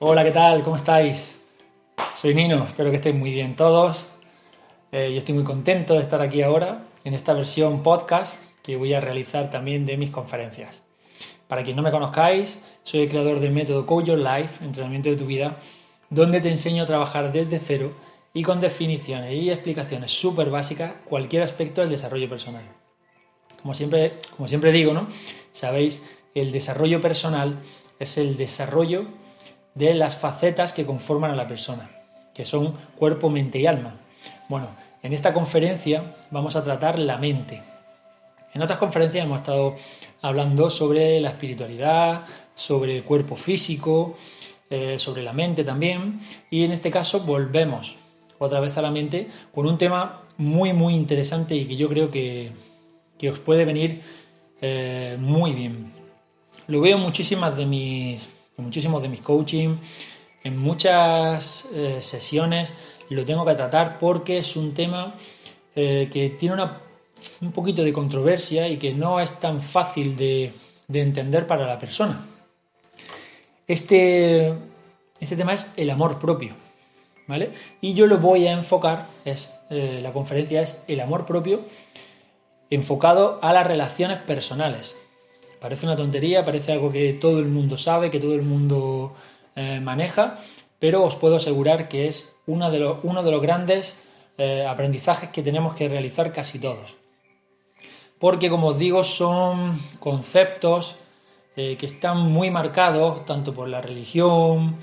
Hola, ¿qué tal? ¿Cómo estáis? Soy Nino, espero que estéis muy bien todos. Eh, yo estoy muy contento de estar aquí ahora en esta versión podcast que voy a realizar también de mis conferencias. Para quien no me conozcáis, soy el creador del método Coach Your Life, entrenamiento de tu vida, donde te enseño a trabajar desde cero y con definiciones y explicaciones súper básicas cualquier aspecto del desarrollo personal. Como siempre, como siempre digo, ¿no? Sabéis, el desarrollo personal es el desarrollo de las facetas que conforman a la persona, que son cuerpo, mente y alma. Bueno, en esta conferencia vamos a tratar la mente. En otras conferencias hemos estado hablando sobre la espiritualidad, sobre el cuerpo físico, eh, sobre la mente también, y en este caso volvemos otra vez a la mente con un tema muy muy interesante y que yo creo que, que os puede venir eh, muy bien. Lo veo muchísimas de mis, muchísimos de mis coaching, en muchas eh, sesiones lo tengo que tratar porque es un tema eh, que tiene un poquito de controversia y que no es tan fácil de, de entender para la persona. Este, este tema es el amor propio. ¿Vale? Y yo lo voy a enfocar, es, la conferencia es el amor propio enfocado a las relaciones personales. Parece una tontería, parece algo que todo el mundo sabe, que todo el mundo eh, maneja, pero os puedo asegurar que es uno de los, uno de los grandes eh, aprendizajes que tenemos que realizar casi todos. Porque, como os digo, son conceptos eh, que están muy marcados tanto por la religión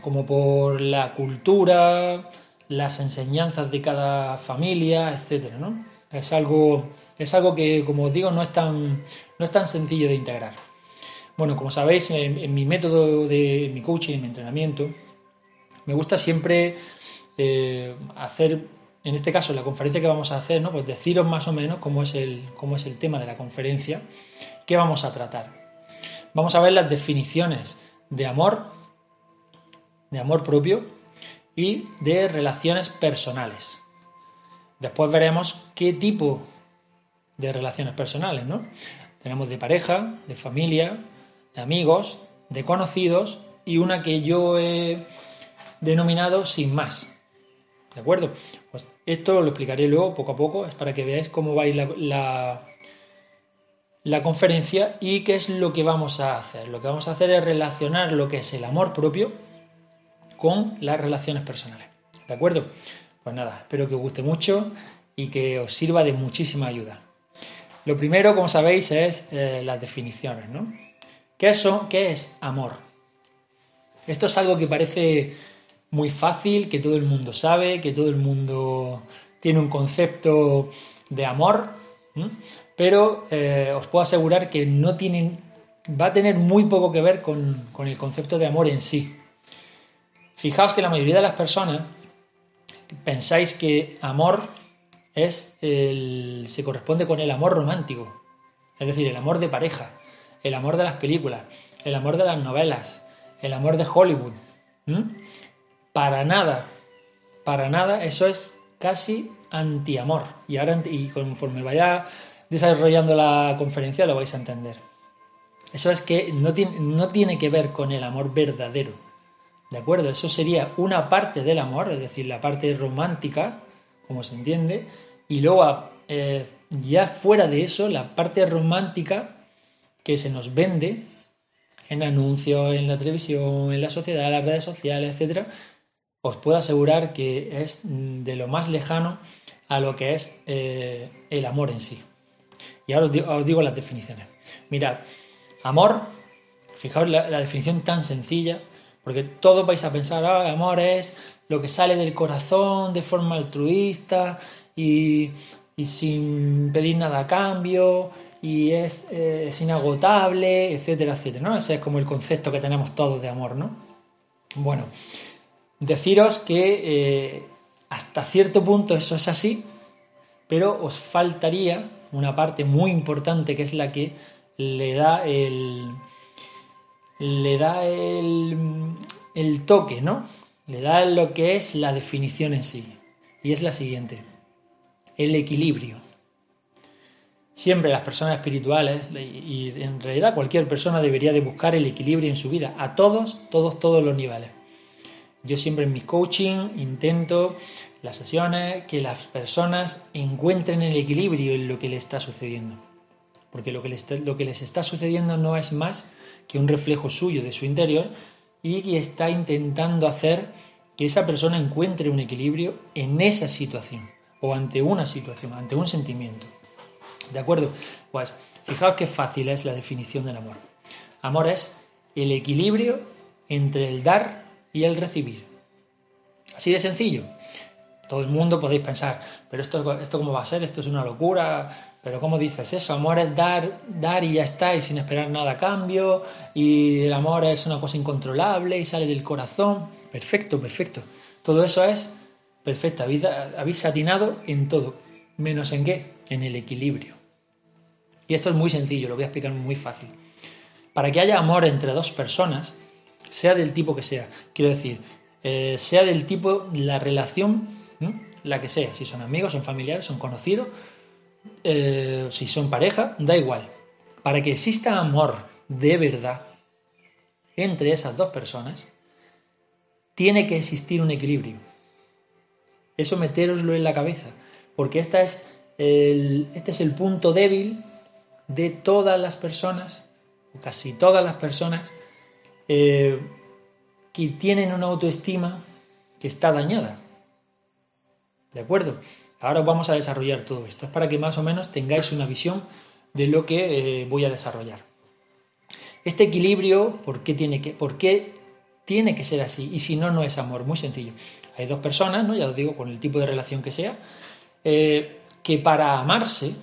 como por la cultura, las enseñanzas de cada familia, etc. ¿no? Es algo, es algo que, como os digo, no es, tan, no es tan sencillo de integrar. Bueno, como sabéis, en, mi método de mi coaching, en mi entrenamiento, me gusta siempre eh, hacer, en este caso, la conferencia que vamos a hacer, ¿no? pues deciros más o menos cómo es, el, cómo es el tema de la conferencia, qué vamos a tratar. Vamos a ver las definiciones de amor, de amor propio y de relaciones personales. Después veremos qué tipo de relaciones personales, ¿no? Tenemos de pareja, de familia, de amigos, de conocidos y una que yo he denominado sin más. ¿De acuerdo? Pues esto lo explicaré luego poco a poco, es para que veáis cómo va la, la, la conferencia y qué es lo que vamos a hacer. Lo que vamos a hacer es relacionar lo que es el amor propio con las relaciones personales. ¿De acuerdo? Pues nada, espero que os guste mucho y que os sirva de muchísima ayuda. Lo primero, como sabéis, es eh, las definiciones, ¿no? ¿Qué, son, ¿Qué es amor? Esto es algo que parece muy fácil, que todo el mundo sabe, que todo el mundo tiene un concepto de amor, pero eh, os puedo asegurar que no tienen, va a tener muy poco que ver con, con el concepto de amor en sí. Fijaos que la mayoría de las personas pensáis que amor es el, se corresponde con el amor romántico, es decir, el amor de pareja, el amor de las películas, el amor de las novelas, el amor de Hollywood. Para nada, para nada, eso es casi anti-amor. Y ahora, y conforme vaya desarrollando la conferencia, lo vais a entender. Eso es que no tiene, no tiene que ver con el amor verdadero ¿De acuerdo? Eso sería una parte del amor, es decir, la parte romántica, como se entiende, y luego eh, ya fuera de eso, la parte romántica que se nos vende en anuncios, en la televisión, en la sociedad, en las redes sociales, etc., os puedo asegurar que es de lo más lejano a lo que es eh, el amor en sí. Y ahora os digo, las definiciones. Mirad, amor, fijaos la definición tan sencilla, porque todos vais a pensar, ah, amor es lo que sale del corazón de forma altruista y, sin pedir nada a cambio y es, eh, inagotable, etcétera, etcétera, ¿no? Ese es como el concepto que tenemos todos de amor, ¿no? Bueno, deciros que eh, hasta cierto punto eso es así, pero os faltaría una parte muy importante que es la que le da el, le da el, el toque, ¿no? Le da lo que es la definición en sí. Y es la siguiente. El equilibrio. Siempre las personas espirituales y en realidad cualquier persona debería de buscar el equilibrio en su vida, a todos, todos, todos los niveles. Yo siempre en mi coaching intento las sesiones que las personas encuentren el equilibrio en lo que les está sucediendo. Porque lo que les, lo que les está sucediendo no es más que un reflejo suyo de su interior y está intentando hacer que esa persona encuentre un equilibrio en esa situación o ante una situación, ante un sentimiento. ¿De acuerdo? Pues fijaos qué fácil es la definición del amor. Amor es el equilibrio entre el dar y el recibir. Así de sencillo. Todo el mundo podéis pensar, pero esto, esto cómo va a ser, esto es una locura, pero ¿cómo dices eso? Amor es dar, dar y ya está, y sin esperar nada a cambio, y el amor es una cosa incontrolable y sale del corazón. Perfecto, perfecto. Todo eso es perfecto. habéis atinado en todo, menos en qué? En el equilibrio. Y esto es muy sencillo, lo voy a explicar muy fácil. Para que haya amor entre dos personas, sea del tipo que sea, quiero decir, eh, sea del tipo, la relación, la que sea, si son amigos, son familiares, son conocidos, eh, si son pareja, da igual. Para que exista amor de verdad entre esas dos personas, tiene que existir un equilibrio. Eso meteroslo en la cabeza, porque esta es este es el punto débil de todas las personas, o casi todas las personas, eh, que tienen una autoestima que está dañada. ¿De acuerdo? Ahora vamos a desarrollar todo esto. Es para que más o menos tengáis una visión de lo que eh, voy a desarrollar. Este equilibrio, ¿por qué, tiene que, ¿por qué tiene que ser así? Y si no, no es amor. Muy sencillo. Hay dos personas, ¿no? ya os digo, con el tipo de relación que sea, eh, que para amarse,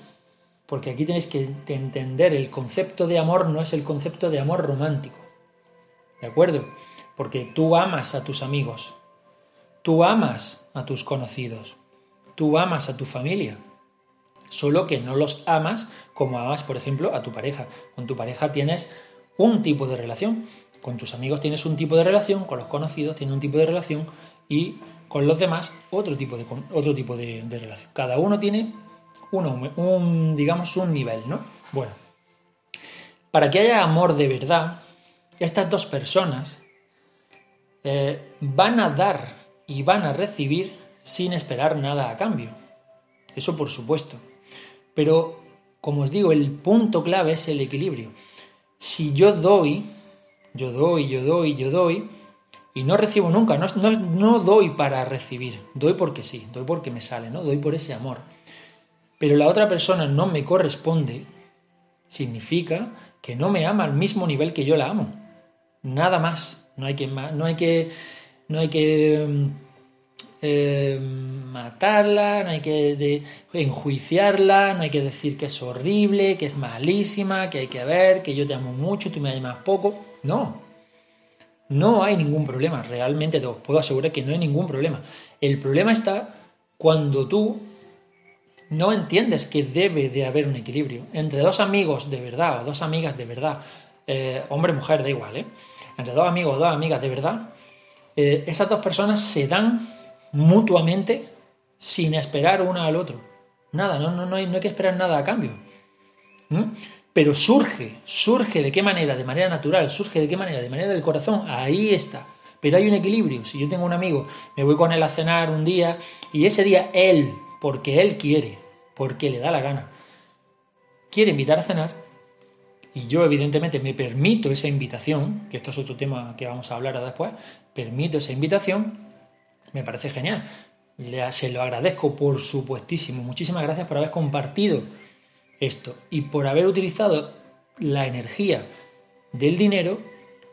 porque aquí tenéis que entender, el concepto de amor no es el concepto de amor romántico. ¿De acuerdo? Porque tú amas a tus amigos, tú amas a tus conocidos, tú amas a tu familia, solo que no los amas como amas, por ejemplo, a tu pareja. Con tu pareja tienes un tipo de relación, con tus amigos tienes un tipo de relación, con los conocidos tienes un tipo de relación y con los demás otro tipo de, otro tipo de relación. Cada uno tiene un, digamos, un nivel, ¿no? Bueno, para que haya amor de verdad, estas dos personas eh, van a dar y van a recibir sin esperar nada a cambio. Eso por supuesto. Pero, como os digo, el punto clave es el equilibrio. Si yo doy, yo doy, yo doy, yo doy, y no recibo nunca, no, no, no doy para recibir, doy porque sí, doy porque me sale, ¿no? Doy por ese amor pero la otra persona no me corresponde, significa que no me ama al mismo nivel que yo la amo. Nada más. No hay que, no hay que, no hay que mm, eh, matarla, no hay que enjuiciarla, no hay que decir que es horrible, que es malísima, que hay que ver, que yo te amo mucho, tú me amas poco. No. No hay ningún problema. Realmente te puedo asegurar que no hay ningún problema. El problema está cuando tú no entiendes que debe de haber un equilibrio entre dos amigos de verdad o dos amigas de verdad, eh, hombre, mujer, da igual, ¿eh? entre dos amigos o dos amigas de verdad, eh, esas dos personas se dan mutuamente sin esperar una al otro. Nada, no, no, no, hay, no hay que esperar nada a cambio. Pero surge, surge de qué manera, de manera natural, surge de qué manera, de manera del corazón, ahí está. Pero hay un equilibrio. Si yo tengo un amigo, me voy con él a cenar un día y ese día él porque Él quiere, porque le da la gana. Quiere invitar a cenar y yo evidentemente me permito esa invitación, que esto es otro tema que vamos a hablar después, permito esa invitación, me parece genial. se lo agradezco por supuestísimo. Muchísimas gracias por haber compartido esto y por haber utilizado la energía del dinero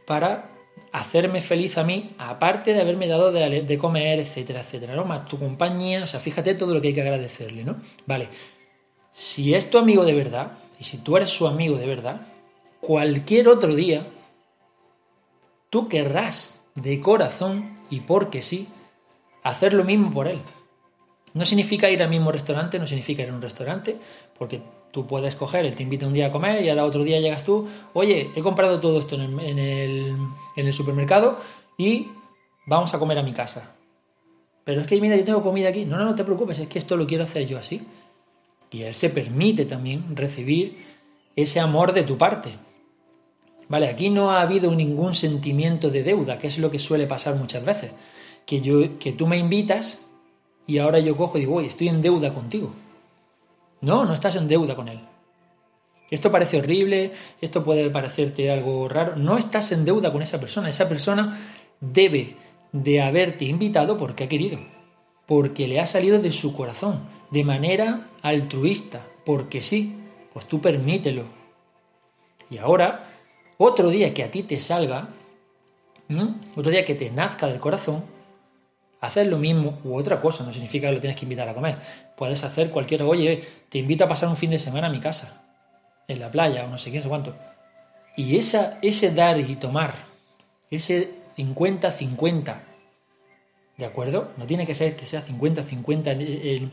para hacerme feliz a mí, aparte de haberme dado de, comer, etcétera, etcétera, ¿no? Más tu compañía, o sea, fíjate todo lo que hay que agradecerle, ¿no? Vale, si es tu amigo de verdad, y si tú eres su amigo de verdad, cualquier otro día, tú querrás de corazón, y porque sí, hacer lo mismo por él. No significa ir al mismo restaurante, no significa ir a un restaurante, porque Tú puedes coger, él te invita un día a comer y ahora otro día llegas tú, oye, he comprado todo esto en el, supermercado y vamos a comer a mi casa. Pero es que, mira, yo tengo comida aquí. No, no, no te preocupes, es que esto lo quiero hacer yo así. Y Él se permite también recibir ese amor de tu parte. Vale, aquí no ha habido ningún sentimiento de deuda, que es lo que suele pasar muchas veces. Que, yo, que tú me invitas y ahora yo cojo y digo, estoy en deuda contigo. No, no estás en deuda con Él. Esto parece horrible, esto puede parecerte algo raro. No estás en deuda con esa persona. Esa persona debe de haberte invitado porque ha querido, porque le ha salido de su corazón, de manera altruista, porque sí, pues tú permítelo. Y ahora, otro día que a ti te salga, otro día que te nazca del corazón, hacer lo mismo u otra cosa, no significa que lo tienes que invitar a comer. Puedes hacer cualquier, oye, te invito a pasar un fin de semana a mi casa en la playa o no sé qué, no sé cuánto. Y esa, ese dar y tomar, ese 50-50, ¿de acuerdo? No tiene que ser que sea 50-50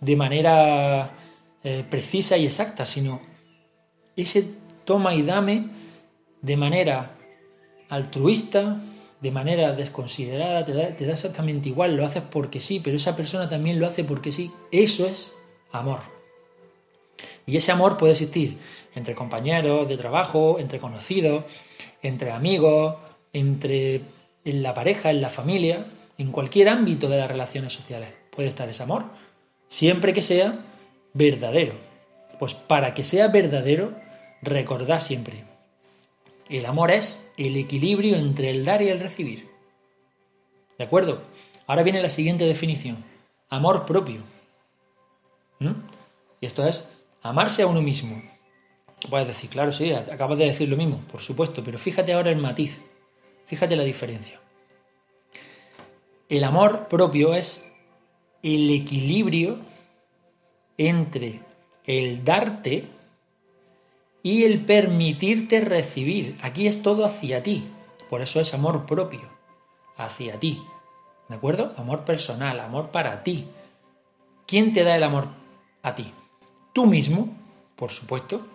de manera eh, precisa y exacta, sino ese toma y dame de manera altruista, de manera desconsiderada, te da, te da exactamente igual, lo haces porque sí, pero esa persona también lo hace porque sí. Eso es amor. Y ese amor puede existir entre compañeros de trabajo, entre conocidos, entre amigos, entre en la pareja, en la familia, en cualquier ámbito de las relaciones sociales. Puede estar ese amor, siempre que sea verdadero. Pues para que sea verdadero, recordad siempre, el amor es el equilibrio entre el dar y el recibir. ¿De acuerdo? Ahora viene la siguiente definición. Amor propio. ¿Mm? Y esto es Amarse a uno mismo. Puedes decir, claro, sí, acabas de decir lo mismo, por supuesto, pero fíjate ahora el matiz, fíjate la diferencia. El amor propio es el equilibrio entre el darte y el permitirte recibir. Aquí es todo hacia ti, por eso es amor propio, hacia ti. ¿De acuerdo? Amor personal, amor para ti. ¿Quién te da el amor a ti? tú mismo, por supuesto.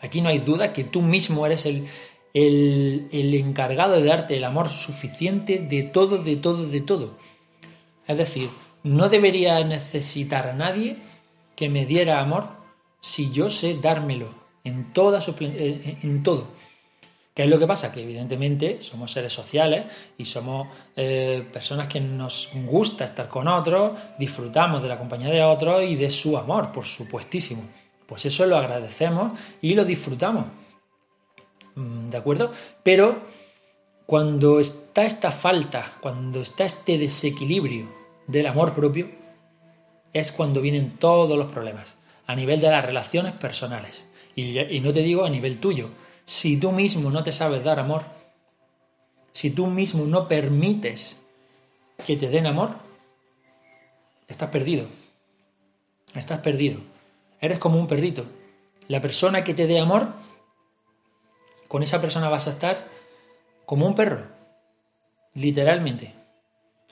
Aquí no hay duda que tú mismo eres el, el, encargado de darte el amor suficiente de todo, de todo, de todo. Es decir, no debería necesitar a nadie que me diera amor si yo sé dármelo en, toda su, en todo. ¿Qué es lo que pasa? Que evidentemente somos seres sociales y somos eh, personas que nos gusta estar con otros, disfrutamos de la compañía de otros y de su amor, por supuestísimo. Pues eso lo agradecemos y lo disfrutamos. Mm, ¿De acuerdo? Pero cuando está esta falta, cuando está este desequilibrio del amor propio, es cuando vienen todos los problemas, a nivel de las relaciones personales. Y no te digo a nivel tuyo, si tú mismo no te sabes dar amor, si tú mismo no permites que te den amor, estás perdido. Estás perdido. Eres como un perrito. La persona que te dé amor, con esa persona vas a estar como un perro, literalmente.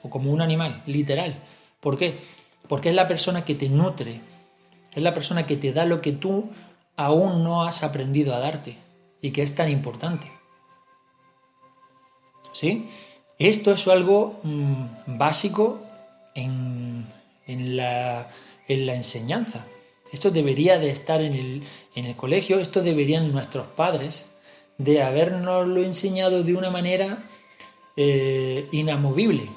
O como un animal, literal. ¿Por qué? Porque es la persona que te nutre. Es la persona que te da lo que tú aún no has aprendido a darte y que es tan importante. ¿Sí? Esto es algo mm, básico en, la, enseñanza. Esto debería de estar en el, colegio, esto deberían nuestros padres de habernoslo enseñado de una manera eh, inamovible.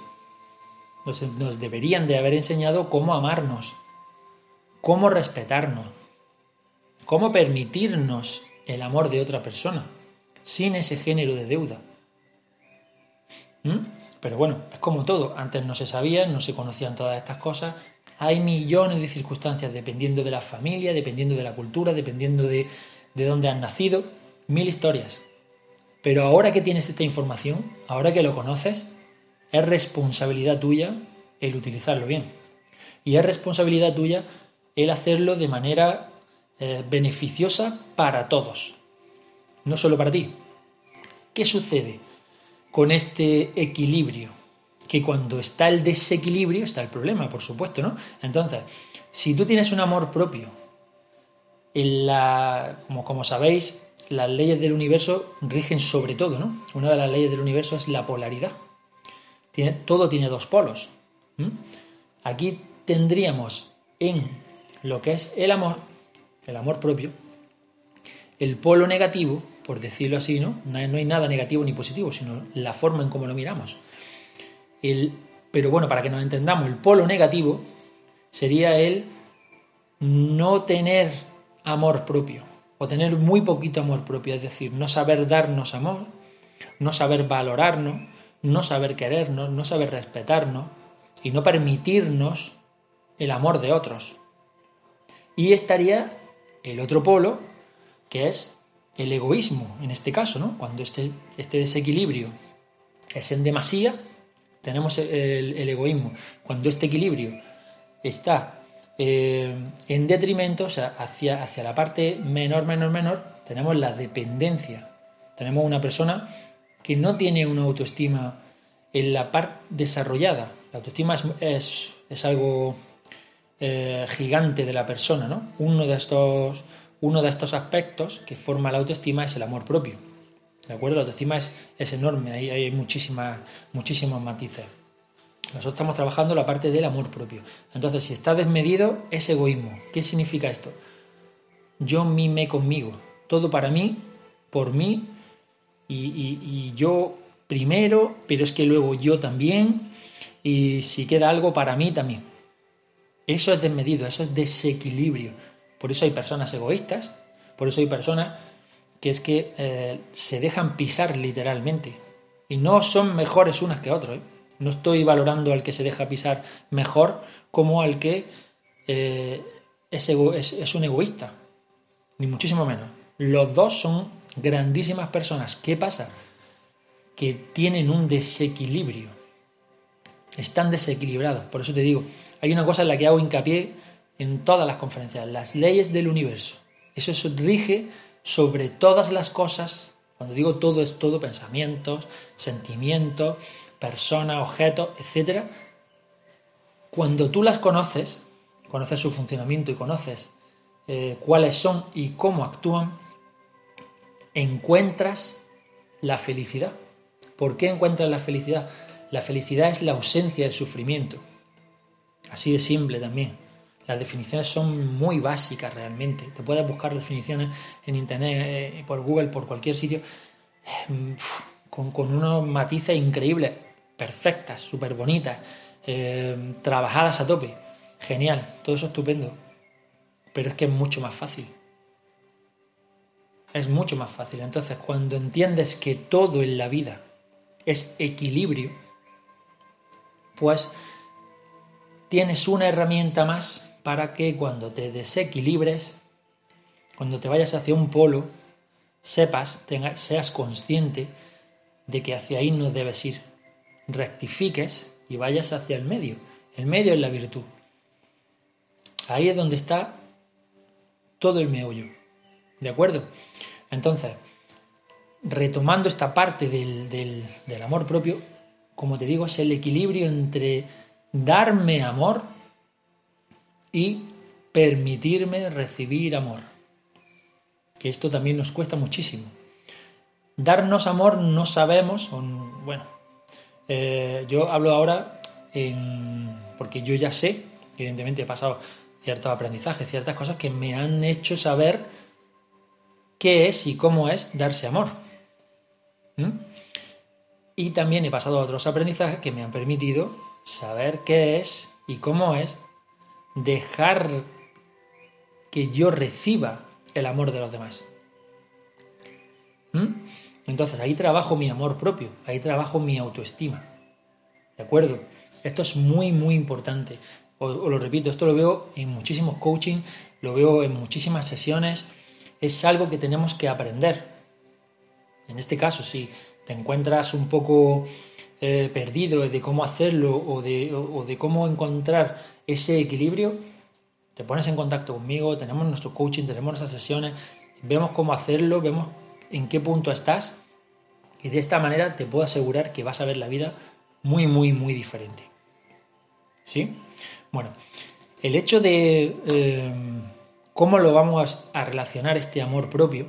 nos deberían de haber enseñado cómo amarnos, cómo respetarnos, cómo permitirnos el amor de otra persona, sin ese género de deuda. ¿Mm? Pero bueno, es como todo, antes no se sabía, no se conocían todas estas cosas, hay millones de circunstancias dependiendo de la familia, dependiendo de la cultura, dependiendo de, de dónde has nacido, mil historias. Pero ahora que tienes esta información, ahora que lo conoces, es responsabilidad tuya el utilizarlo bien. Y es responsabilidad tuya el hacerlo de manera eh, beneficiosa para todos, no solo para ti. ¿Qué sucede con este equilibrio? Que cuando está el desequilibrio está el problema, por supuesto, ¿no? Entonces, si tú tienes un amor propio, en la, como, sabéis, las leyes del universo rigen sobre todo, ¿no? Una de las leyes del universo es la polaridad. Todo tiene dos polos. Aquí tendríamos en lo que es el amor, el amor propio, el polo negativo, por decirlo así, ¿no? No hay, nada negativo ni positivo, sino la forma en cómo lo miramos. El, pero bueno, para que nos entendamos, el polo negativo sería el no tener amor propio o tener muy poquito amor propio, es decir, no saber darnos amor, no saber valorarnos, no saber querernos, no saber respetarnos y no permitirnos el amor de otros. Y estaría el otro polo, que es el egoísmo, en este caso, ¿no? Cuando este, este desequilibrio es en demasía, tenemos el, egoísmo. Cuando este equilibrio está eh, en detrimento, o sea, hacia, hacia la parte menor, menor, menor, tenemos la dependencia. Tenemos una persona que no tiene una autoestima en la parte desarrollada. La autoestima es, es, algo eh, gigante de la persona, ¿no? Uno de estos uno de estos aspectos que forma la autoestima es el amor propio. ¿De acuerdo? La autoestima es, es enorme, ahí hay muchísimas, muchísimos matices. Nosotros estamos trabajando la parte del amor propio. Entonces, si está desmedido, es egoísmo. ¿Qué significa esto? Yo mime conmigo. Todo para mí, por mí, y yo primero, pero es que luego yo también, y si queda algo para mí también. Eso es desmedido, eso es desequilibrio. Por eso hay personas egoístas, por eso hay personas que es que eh, se dejan pisar literalmente. Y no son mejores unas que otras. ¿eh? No estoy valorando al que se deja pisar mejor como al que eh, es, es un egoísta. Ni muchísimo menos. Los dos son grandísimas personas. ¿Qué pasa? Que tienen un desequilibrio. Están desequilibrados. Por eso te digo, hay una cosa en la que hago hincapié en todas las conferencias, las leyes del universo. Eso rige sobre todas las cosas. Cuando digo todo es todo, pensamientos, sentimientos, personas, objetos, etc. Cuando tú las conoces, conoces su funcionamiento y conoces eh, cuáles son y cómo actúan, encuentras la felicidad. ¿Por qué encuentras la felicidad? La felicidad es la ausencia de sufrimiento. Así de simple también. Las definiciones son muy básicas realmente. Te puedes buscar definiciones en internet, eh, por Google, por cualquier sitio, eh, con, unos matices increíbles, perfectas, súper bonitas, eh, trabajadas a tope. Genial, todo eso estupendo. Pero es que es mucho más fácil. Es mucho más fácil. Entonces, cuando entiendes que todo en la vida es equilibrio, pues tienes una herramienta más para que cuando te desequilibres, cuando te vayas hacia un polo, sepas, seas consciente de que hacia ahí no debes ir. Rectifiques y vayas hacia el medio. El medio es la virtud. Ahí es donde está todo el meollo. ¿De acuerdo? Entonces, retomando esta parte del, del amor propio, como te digo, es el equilibrio entre darme amor y permitirme recibir amor. Que esto también nos cuesta muchísimo. Darnos amor no sabemos, bueno, eh, yo hablo ahora porque yo ya sé, evidentemente he pasado ciertos aprendizajes, ciertas cosas que me han hecho saber qué es y cómo es darse amor. Y también he pasado a otros aprendizajes que me han permitido saber qué es y cómo es dejar que yo reciba el amor de los demás. ¿Mm? Entonces ahí trabajo mi amor propio, ahí trabajo mi autoestima. ¿De acuerdo? Esto es muy, muy importante. Os, lo repito, esto lo veo en muchísimos coaching, lo veo en muchísimas sesiones. Es algo que tenemos que aprender. En este caso, si te encuentras un poco eh, perdido de cómo hacerlo o de, cómo encontrar ese equilibrio, te pones en contacto conmigo, tenemos nuestro coaching, tenemos nuestras sesiones, vemos cómo hacerlo, vemos en qué punto estás y de esta manera te puedo asegurar que vas a ver la vida muy, muy, muy diferente. ¿Sí? Bueno, el hecho de eh, cómo lo vamos a relacionar este amor propio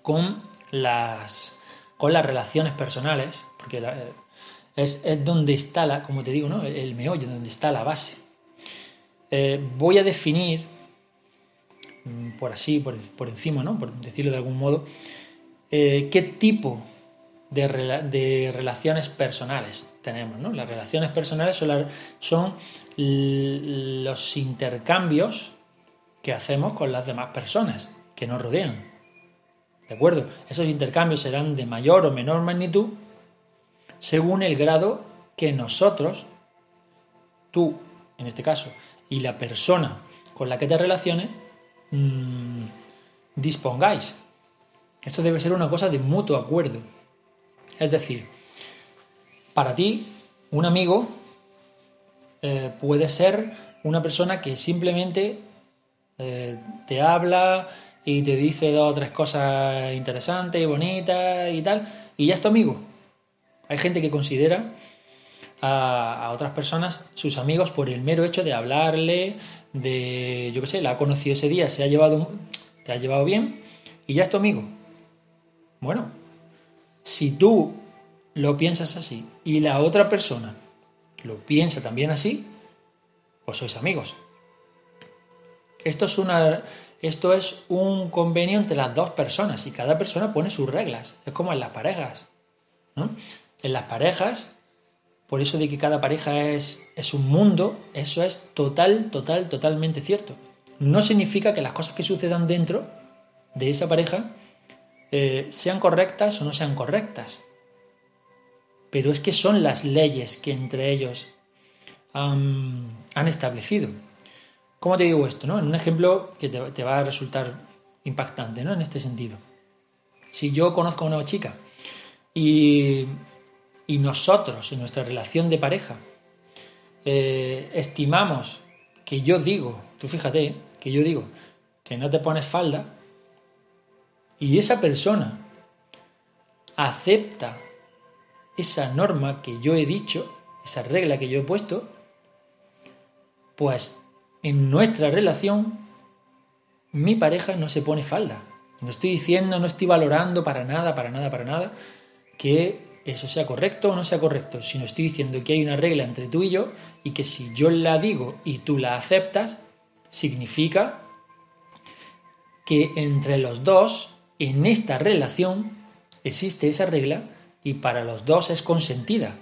con las, con las relaciones personales, porque la, es, donde está la, como te digo, ¿no? el meollo, donde está la base. eh, voy a definir, mm, por así, por, por, encima, ¿no? por decirlo de algún modo, eh, qué tipo de, de, relaciones personales tenemos. ¿no? Las relaciones personales son, son los intercambios que hacemos con las demás personas que nos rodean. ¿De acuerdo? Esos intercambios serán de mayor o menor magnitud según el grado que nosotros, tú en este caso, y la persona con la que te relaciones, mmm, dispongáis. Esto debe ser una cosa de mutuo acuerdo. Es decir, para ti, un amigo eh, puede ser una persona que simplemente eh, te habla y te dice dos o tres cosas interesantes y bonitas y tal, y ya es tu amigo. Hay gente que considera a, otras personas sus amigos por el mero hecho de hablarle, de, yo qué sé, la ha conocido ese día, se ha llevado, te ha llevado bien y ya es tu amigo. Bueno, si tú lo piensas así y la otra persona lo piensa también así, pues sois amigos. Esto es, una, esto es un convenio entre las dos personas y cada persona pone sus reglas. Es como en las parejas. En las parejas, por eso de que cada pareja es, es un mundo, eso es total, total, totalmente cierto. No significa que las cosas que sucedan dentro de esa pareja eh, sean correctas o no sean correctas pero es que son las leyes que entre ellos han establecido. ¿Cómo te digo esto? No? En un ejemplo que te, va a resultar impactante ¿no? en este sentido. Si yo conozco a una chica y, nosotros, en nuestra relación de pareja, eh, estimamos que yo digo, tú fíjate, que yo digo que no te pones falda, y esa persona acepta esa norma que yo he dicho, esa regla que yo he puesto, pues en nuestra relación mi pareja no se pone falda. No estoy diciendo, no estoy valorando para nada, para nada, para nada que eso sea correcto o no sea correcto, sino estoy diciendo que hay una regla entre tú y yo y que si yo la digo y tú la aceptas, significa que entre los dos, en esta relación, existe esa regla y para los dos es consentida.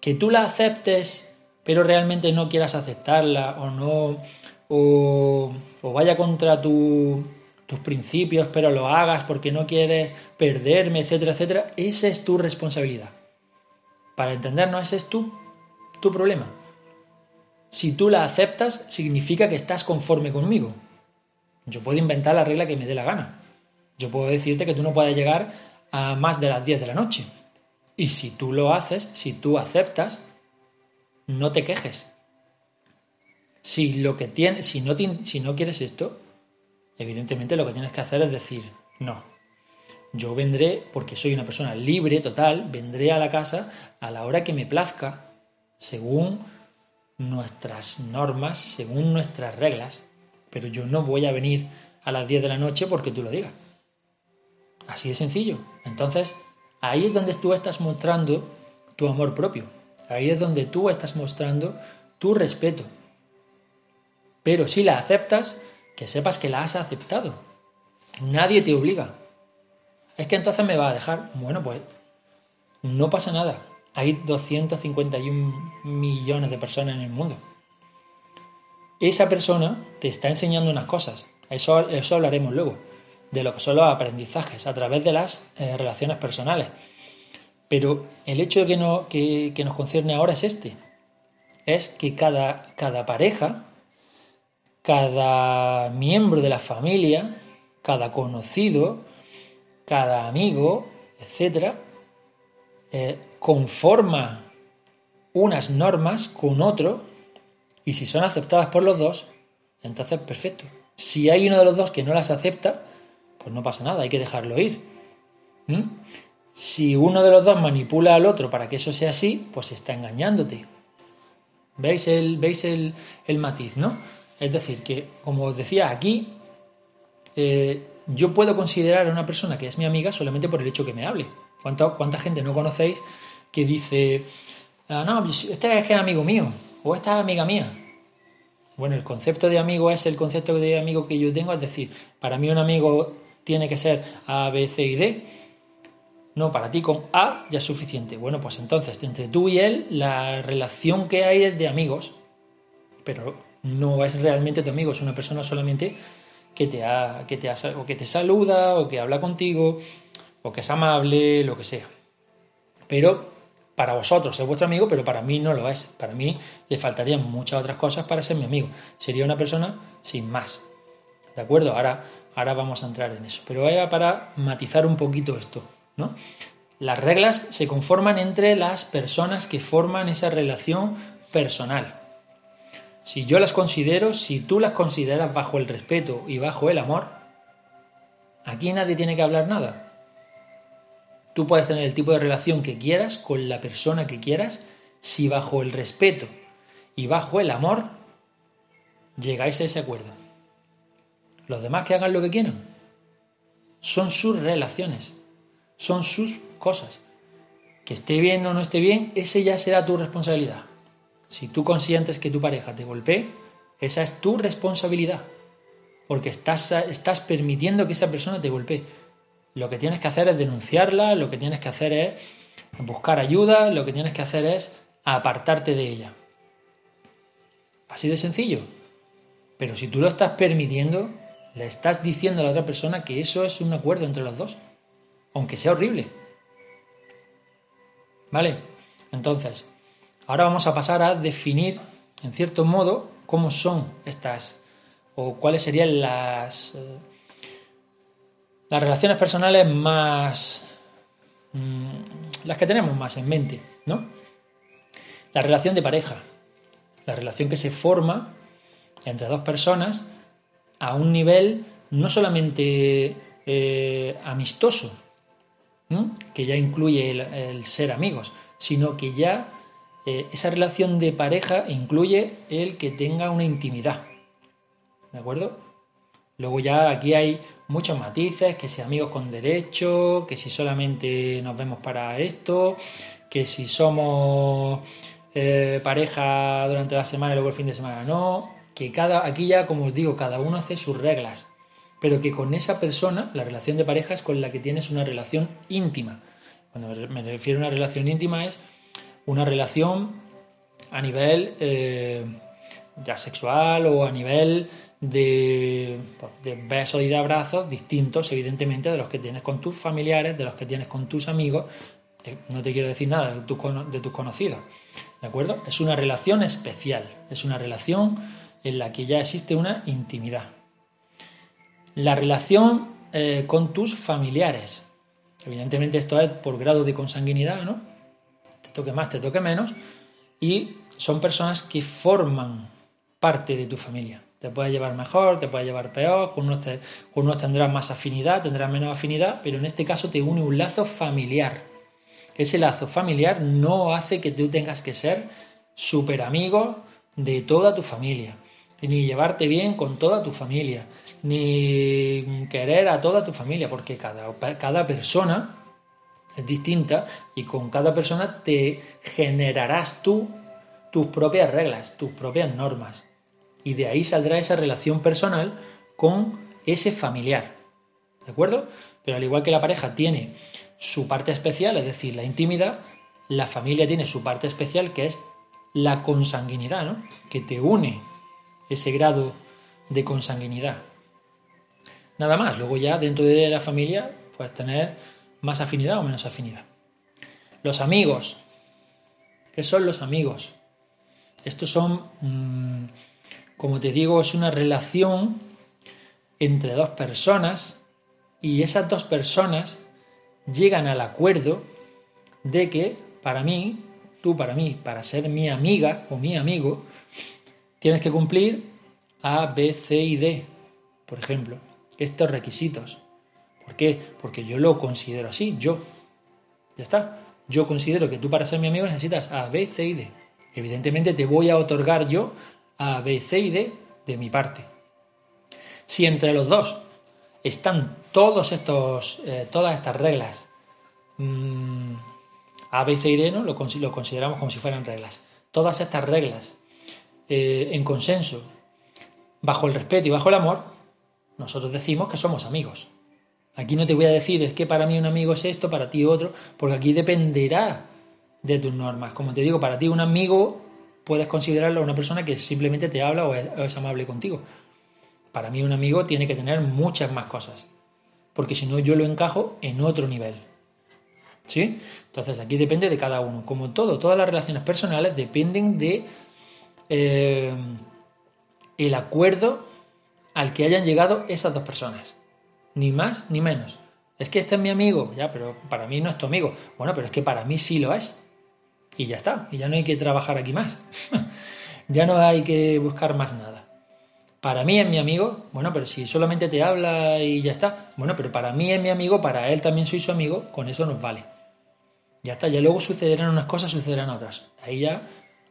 Que tú la aceptes, pero realmente no quieras aceptarla o no, o, vaya contra tus principios, pero lo hagas porque no quieres perderme, etcétera, etcétera, esa es tu responsabilidad. Para entendernos, ese es tu, tu problema. Si tú la aceptas, significa que estás conforme conmigo. Yo puedo inventar la regla que me dé la gana. Yo puedo decirte que tú no puedes llegar a más de las 10 de la noche. Y si tú lo haces, si tú aceptas, no te quejes. Si lo que tienes, si no, si no quieres esto, evidentemente lo que tienes que hacer es decir, no. Yo vendré, porque soy una persona libre, total, vendré a la casa a la hora que me plazca, según nuestras normas, según nuestras reglas, pero yo no voy a venir a las 10 de la noche porque tú lo digas. Así de sencillo. Entonces, ahí es donde tú estás mostrando tu amor propio. Ahí es donde tú estás mostrando tu respeto. Pero si la aceptas, que sepas que la has aceptado. Nadie te obliga. Es que entonces me va a dejar. Bueno, pues no pasa nada. Hay 251 millones de personas en el mundo. Esa persona te está enseñando unas cosas. Eso, eso hablaremos luego de lo que son los aprendizajes a través de las eh, relaciones personales. Pero el hecho que, no, que, nos concierne ahora es este. Es que cada, cada pareja, cada miembro de la familia, cada conocido, cada amigo, etc., eh, conforma unas normas con otro y si son aceptadas por los dos, entonces perfecto. Si hay uno de los dos que no las acepta, pues no pasa nada, hay que dejarlo ir. ¿Mm? Si uno de los dos manipula al otro para que eso sea así, pues está engañándote. ¿Veis el, veis el, matiz, no? Es decir, que, como os decía, aquí eh, yo puedo considerar a una persona que es mi amiga solamente por el hecho que me hable. ¿Cuánta, cuánta gente no conocéis que dice, ah, no, pues este es que es amigo mío, o esta es amiga mía? Bueno, el concepto de amigo es el concepto de amigo que yo tengo, es decir, para mí un amigo tiene que ser A, B, C y D. No, para ti con A ya es suficiente. Bueno, pues entonces, entre tú y él, la relación que hay es de amigos, pero no es realmente tu amigo, es una persona solamente que te, ha, que te, o que te saluda, o que habla contigo, o que es amable, lo que sea. Pero para vosotros es vuestro amigo, pero para mí no lo es. Para mí le faltarían muchas otras cosas para ser mi amigo. Sería una persona sin más. ¿De acuerdo? Ahora, ahora vamos a entrar en eso. Pero era para matizar un poquito esto, ¿no? Las reglas se conforman entre las personas que forman esa relación personal. Si yo las considero, si tú las consideras bajo el respeto y bajo el amor, aquí nadie tiene que hablar nada. Tú puedes tener el tipo de relación que quieras con la persona que quieras si bajo el respeto y bajo el amor llegáis a ese acuerdo. Los demás que hagan lo que quieran. Son sus relaciones, son sus cosas. Que esté bien o no esté bien, ese ya será tu responsabilidad. Si tú consientes que tu pareja te golpee, esa es tu responsabilidad. Porque estás, estás permitiendo que esa persona te golpee. Lo que tienes que hacer es denunciarla, lo que tienes que hacer es buscar ayuda, lo que tienes que hacer es apartarte de ella. Así de sencillo. Pero si tú lo estás permitiendo, le estás diciendo a la otra persona que eso es un acuerdo entre los dos, aunque sea horrible. ¿Vale? Entonces, ahora vamos a pasar a definir, en cierto modo, cómo son estas, o cuáles serían las... Eh, las relaciones personales más... Mm, las que tenemos más en mente, ¿no? La relación de pareja, la relación que se forma entre dos personas a un nivel no solamente eh, amistoso, que ya incluye el, ser amigos, sino que ya eh, esa relación de pareja incluye el que tenga una intimidad. ¿De acuerdo? Luego ya aquí hay muchos matices, que si amigos con derecho, que si solamente nos vemos para esto, que si somos eh, pareja durante la semana y luego el fin de semana no, que cada, aquí ya como os digo, cada uno hace sus reglas, pero que con esa persona, la relación de pareja es con la que tienes una relación íntima. Cuando me refiero a una relación íntima es una relación a nivel eh, ya sexual o a nivel de, besos y de abrazos distintos, evidentemente, de los que tienes con tus familiares, de los que tienes con tus amigos. Eh, no te quiero decir nada de tus, de tus conocidos. ¿De acuerdo? Es una relación especial, es una relación en la que ya existe una intimidad. La relación eh, con tus familiares. Evidentemente esto es por grado de consanguinidad, ¿no? Te toque más, te toque menos. Y son personas que forman parte de tu familia. Te puede llevar mejor, te puede llevar peor, con unos, con tendrás más afinidad, tendrás menos afinidad, pero en este caso te une un lazo familiar. Ese lazo familiar no hace que tú tengas que ser súper amigo de toda tu familia, ni llevarte bien con toda tu familia, ni querer a toda tu familia, porque cada, cada persona es distinta y con cada persona te generarás tú tus propias reglas, tus propias normas y de ahí saldrá esa relación personal con ese familiar. ¿De acuerdo? Pero al igual que la pareja tiene su parte especial, es decir, la intimidad, la familia tiene su parte especial que es la consanguinidad, ¿no? Que te une ese grado de consanguinidad. Nada más, luego ya dentro de la familia puedes tener más afinidad o menos afinidad. Los amigos. ¿Qué son los amigos? Estos son mm, como te digo, es una relación entre dos personas y esas dos personas llegan al acuerdo de que para mí, tú para mí, para ser mi amiga o mi amigo, tienes que cumplir A, B, C y D, por ejemplo, estos requisitos. ¿Por qué? Porque yo lo considero así, yo. Ya está. Yo considero que tú para ser mi amigo necesitas A, B, C y D. Evidentemente te voy a otorgar yo a, B, C y D de mi parte. Si entre los dos están todos estos, eh, todas estas reglas, mm, A, B, C y D, ¿no? lo, consideramos como si fueran reglas. Todas estas reglas eh, en consenso bajo el respeto y bajo el amor, nosotros decimos que somos amigos. Aquí no te voy a decir es que para mí un amigo es esto, para ti otro, porque aquí dependerá de tus normas. Como te digo, para ti un amigo puedes considerarlo una persona que simplemente te habla o es, amable contigo. Para mí un amigo tiene que tener muchas más cosas, porque si no yo lo encajo en otro nivel. ¿Sí? Entonces aquí depende de cada uno. Como todo, todas las relaciones personales dependen de eh, el acuerdo al que hayan llegado esas dos personas. Ni más ni menos. Es que este es mi amigo, ya, pero para mí no es tu amigo. Bueno, pero es que para mí sí lo es y ya está, y ya no hay que trabajar aquí más. ya no hay que buscar más nada. Para mí es mi amigo, bueno, pero si solamente te habla y ya está, bueno, pero para mí es mi amigo, para él también soy su amigo, con eso nos vale. Ya está, ya luego sucederán unas cosas, sucederán otras. Ahí ya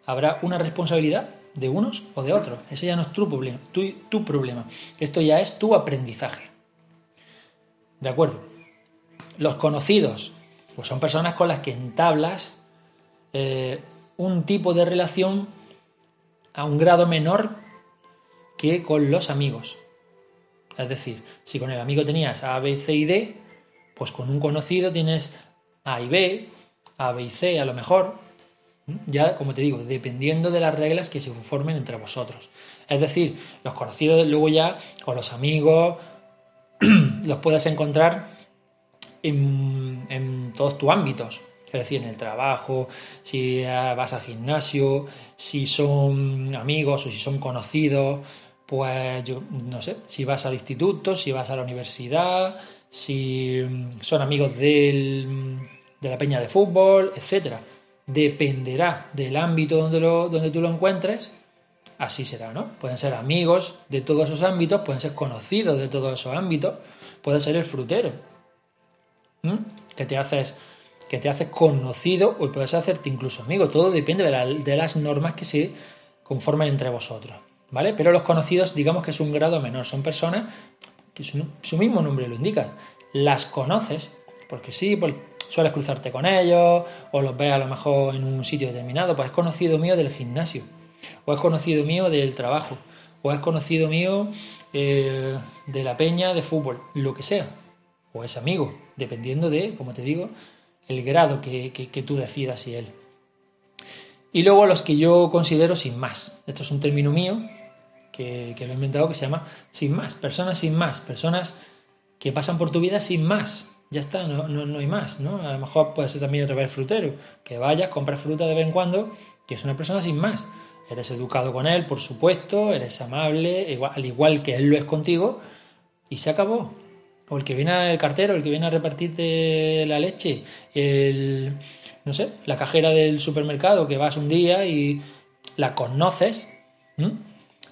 habrá una responsabilidad de unos o de otros. Eso ya no es tu problema, tu, tu problema. Esto ya es tu aprendizaje. ¿De acuerdo? Los conocidos, pues son personas con las que entablas eh, un tipo de relación a un grado menor que con los amigos. Es decir, si con el amigo tenías A, B, C y D, pues con un conocido tienes A y B, A, B y C a lo mejor. Ya, como te digo, dependiendo de las reglas que se formen entre vosotros. Es decir, los conocidos luego ya, con los amigos, los puedes encontrar en, todos tus ámbitos es decir, en el trabajo, si vas al gimnasio, si son amigos o si son conocidos, pues yo no sé, si vas al instituto, si vas a la universidad, si son amigos de la peña de fútbol, etcétera. Dependerá del ámbito donde, donde tú lo encuentres, así será, ¿no? Pueden ser amigos de todos esos ámbitos, pueden ser conocidos de todos esos ámbitos, puede ser el frutero, que te haces que te haces conocido o puedes hacerte incluso amigo. Todo depende de, las normas que se conformen entre vosotros. ¿Vale? Pero los conocidos, digamos que es un grado menor. Son personas que su, mismo nombre lo indica. Las conoces, porque sí, pues sueles cruzarte con ellos, o los ves a lo mejor en un sitio determinado. Pues es conocido mío del gimnasio, o es conocido mío del trabajo, o es conocido mío eh, de la peña de fútbol, lo que sea. O es amigo, dependiendo de, como te digo, el grado que, tú decidas y él. Y luego los que yo considero sin más. Esto es un término mío que, lo he inventado que se llama sin más. Personas sin más. Personas que pasan por tu vida sin más. Ya está, no, no, hay más, ¿no? A lo mejor puede ser también otra vez frutero. Que vayas, compras fruta de vez en cuando, que es una persona sin más. Eres educado con él, por supuesto, eres amable, al igual que él lo es contigo, y se acabó o el que viene al cartero, el que viene a repartirte la leche, el, no sé, la cajera del supermercado que vas un día y la conoces,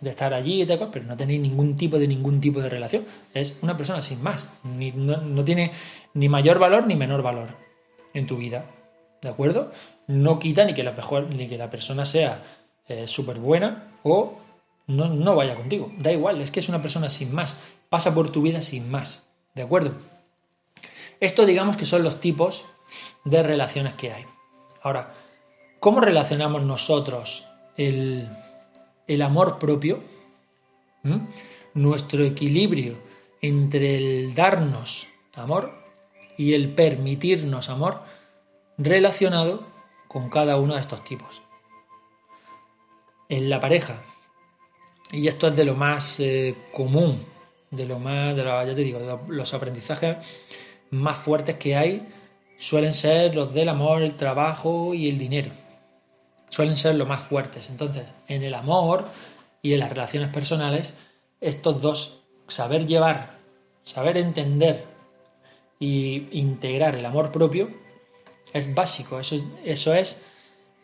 de estar allí y tal, pero no tenéis ningún tipo de ningún tipo de relación. Es una persona sin más, no, tiene ni mayor valor ni menor valor en tu vida, ¿de acuerdo? No quita ni que la, mejor, ni que la persona sea eh, súper buena o no, no vaya contigo, da igual, es que es una persona sin más, pasa por tu vida sin más. ¿De acuerdo? Esto digamos que son los tipos de relaciones que hay. Ahora, ¿cómo relacionamos nosotros el, amor propio? ¿Mm? Nuestro equilibrio entre el darnos amor y el permitirnos amor relacionado con cada uno de estos tipos. En la pareja, y esto es de lo más eh, común de lo más, de ya te digo, los aprendizajes más fuertes que hay suelen ser los del amor, el trabajo y el dinero. Suelen ser los más fuertes. Entonces, en el amor y en las relaciones personales, estos dos, saber llevar, saber entender y integrar el amor propio, es básico. Eso, eso es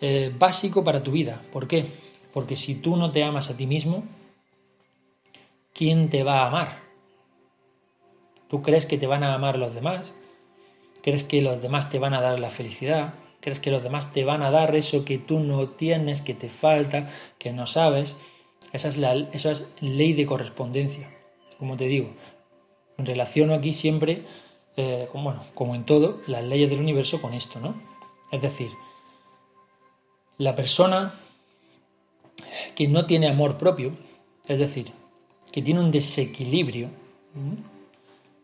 eh, básico para tu vida. ¿Por qué? Porque si tú no te amas a ti mismo, ¿quién te va a amar? ¿Tú crees que te van a amar los demás? ¿Crees que los demás te van a dar la felicidad? ¿Crees que los demás te van a dar eso que tú no tienes, que te falta, que no sabes? Esa es la, eso es ley de correspondencia. Como te digo, relaciono aquí siempre, eh, bueno, como en todo, las leyes del universo con esto, ¿no? Es decir, la persona que no tiene amor propio, es decir, que tiene un desequilibrio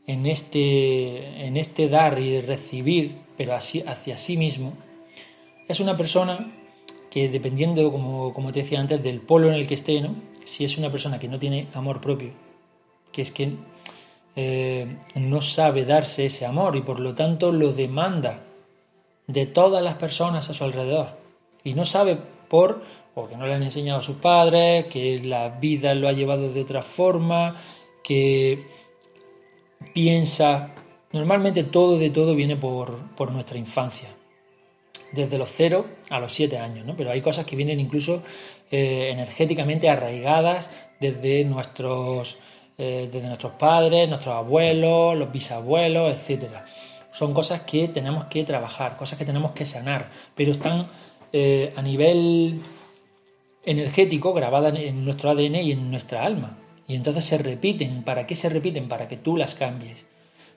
en este, en este dar y recibir, pero así, hacia sí mismo, es una persona que dependiendo, como, como, te decía antes, del polo en el que esté, ¿no? si es una persona que no tiene amor propio, que es que eh, no sabe darse ese amor y por lo tanto lo demanda de todas las personas a su alrededor y no sabe por porque no le han enseñado a sus padres, que la vida lo ha llevado de otra forma, que piensa. Normalmente todo de todo viene por, nuestra infancia, desde los 0 a los 7 años, ¿no? pero hay cosas que vienen incluso eh, energéticamente arraigadas desde nuestros, eh, desde nuestros padres, nuestros abuelos, los bisabuelos, etc. Son cosas que tenemos que trabajar, cosas que tenemos que sanar, pero están eh, a nivel energético grabada en nuestro ADN y en nuestra alma. Y entonces se repiten. ¿Para qué se repiten? Para que tú las cambies.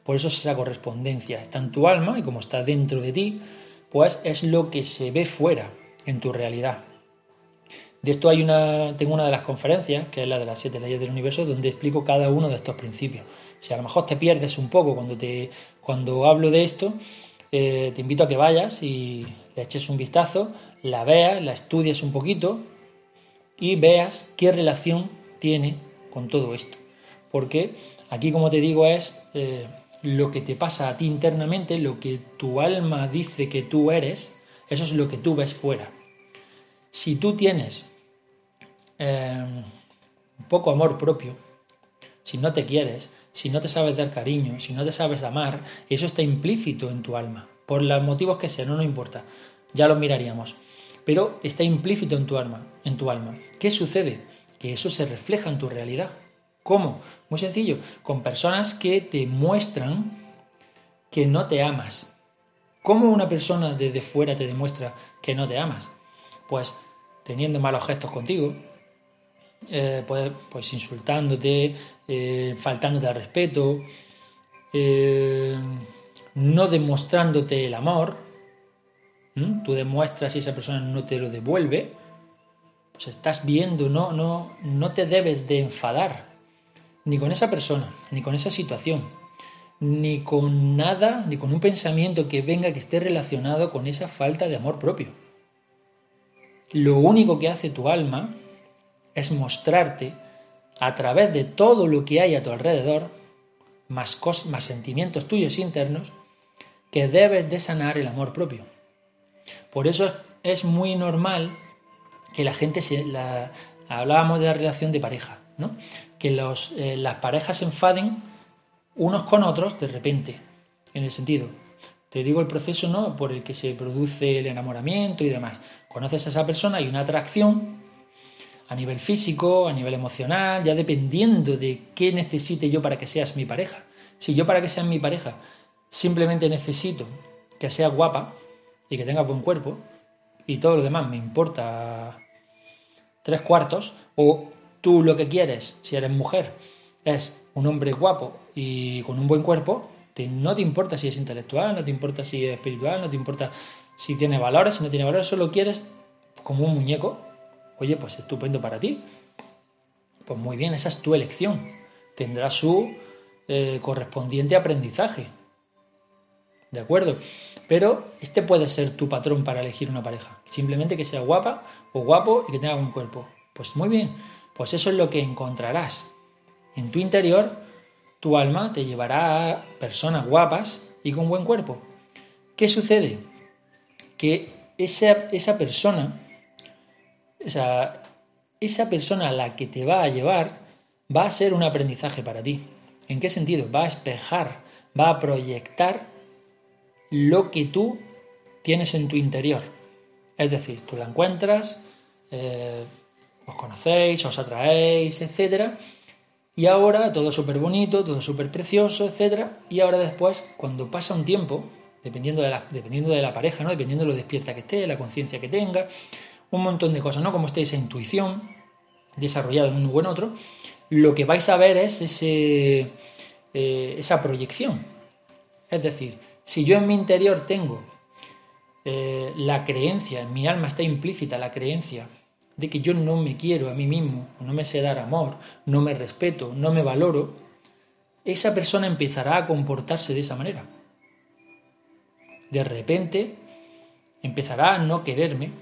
Por eso es esa correspondencia. Está en tu alma y como está dentro de ti, pues es lo que se ve fuera en tu realidad. De esto hay una, tengo una de las conferencias, que es la de las siete leyes del universo, donde explico cada uno de estos principios. Si a lo mejor te pierdes un poco cuando, te, cuando hablo de esto, eh, te invito a que vayas y le eches un vistazo, la veas, la estudies un poquito, y veas qué relación tiene con todo esto. Porque aquí, como te digo, es eh, lo que te pasa a ti internamente, lo que tu alma dice que tú eres, eso es lo que tú ves fuera. Si tú tienes eh, poco amor propio, si no te quieres, si no te sabes dar cariño, si no te sabes amar, eso está implícito en tu alma, por los motivos que sean, no importa, ya lo miraríamos pero está implícito en tu alma, en tu alma. ¿Qué sucede? Que eso se refleja en tu realidad. ¿Cómo? Muy sencillo, con personas que te muestran que no te amas. ¿Cómo una persona desde fuera te demuestra que no te amas? Pues teniendo malos gestos contigo, eh, pues, pues, insultándote, eh, faltándote al respeto, eh, no demostrándote el amor, tú demuestras y esa persona no te lo devuelve, pues estás viendo, no, no, no te debes de enfadar ni con esa persona, ni con esa situación, ni con nada, ni con un pensamiento que venga que esté relacionado con esa falta de amor propio. Lo único que hace tu alma es mostrarte a través de todo lo que hay a tu alrededor, más, más sentimientos tuyos internos, que debes de sanar el amor propio. Por eso es muy normal que la gente se... La, hablábamos de la relación de pareja, ¿no? Que los, eh, las parejas se enfaden unos con otros de repente, en el sentido, te digo el proceso ¿no? por el que se produce el enamoramiento y demás. Conoces a esa persona, y una atracción a nivel físico, a nivel emocional, ya dependiendo de qué necesite yo para que seas mi pareja. Si yo para que seas mi pareja simplemente necesito que seas guapa, y que tenga buen cuerpo y todo lo demás me importa tres cuartos, o tú lo que quieres, si eres mujer, es un hombre guapo y con un buen cuerpo, no te importa si es intelectual, no te importa si es espiritual, no te importa si tiene valores, si no tiene valores, solo quieres como un muñeco, oye, pues estupendo para ti. Pues muy bien, esa es tu elección. Tendrá su eh, correspondiente aprendizaje. ¿De acuerdo? Pero este puede ser tu patrón para elegir una pareja. Simplemente que sea guapa o guapo y que tenga buen cuerpo. Pues muy bien, pues eso es lo que encontrarás. En tu interior, tu alma te llevará a personas guapas y con buen cuerpo. ¿Qué sucede? Que esa, esa persona, esa, esa persona a la que te va a llevar, va a ser un aprendizaje para ti. ¿En qué sentido? Va a espejar, va a proyectar lo que tú tienes en tu interior. Es decir, tú la encuentras, eh, os conocéis, os atraéis, etc. Y ahora todo súper bonito, todo súper precioso, etc. Y ahora después, cuando pasa un tiempo, dependiendo de, la, dependiendo de la pareja, ¿no? dependiendo de lo despierta que esté, la conciencia que tenga, un montón de cosas, ¿no? Como esté esa intuición desarrollada en uno o en otro, lo que vais a ver es ese, eh, esa proyección. Es decir, si yo en mi interior tengo eh, la creencia, en mi alma está implícita la creencia de que yo no me quiero a mí mismo, no me sé dar amor, no me respeto, no me valoro, esa persona empezará a comportarse de esa manera. De repente empezará a no quererme,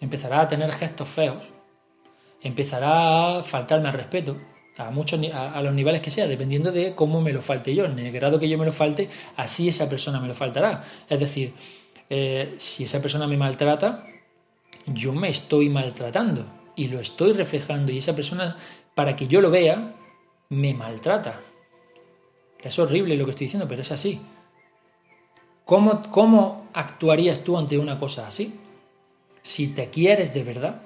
empezará a tener gestos feos, empezará a faltarme al respeto, a, muchos, a, los niveles que sea, dependiendo de cómo me lo falte yo. En el grado que yo me lo falte, así esa persona me lo faltará. Es decir, eh, si esa persona me maltrata, yo me estoy maltratando y lo estoy reflejando y esa persona, para que yo lo vea, me maltrata. Es horrible lo que estoy diciendo, pero es así. ¿Cómo, cómo actuarías tú ante una cosa así? Si te quieres de verdad,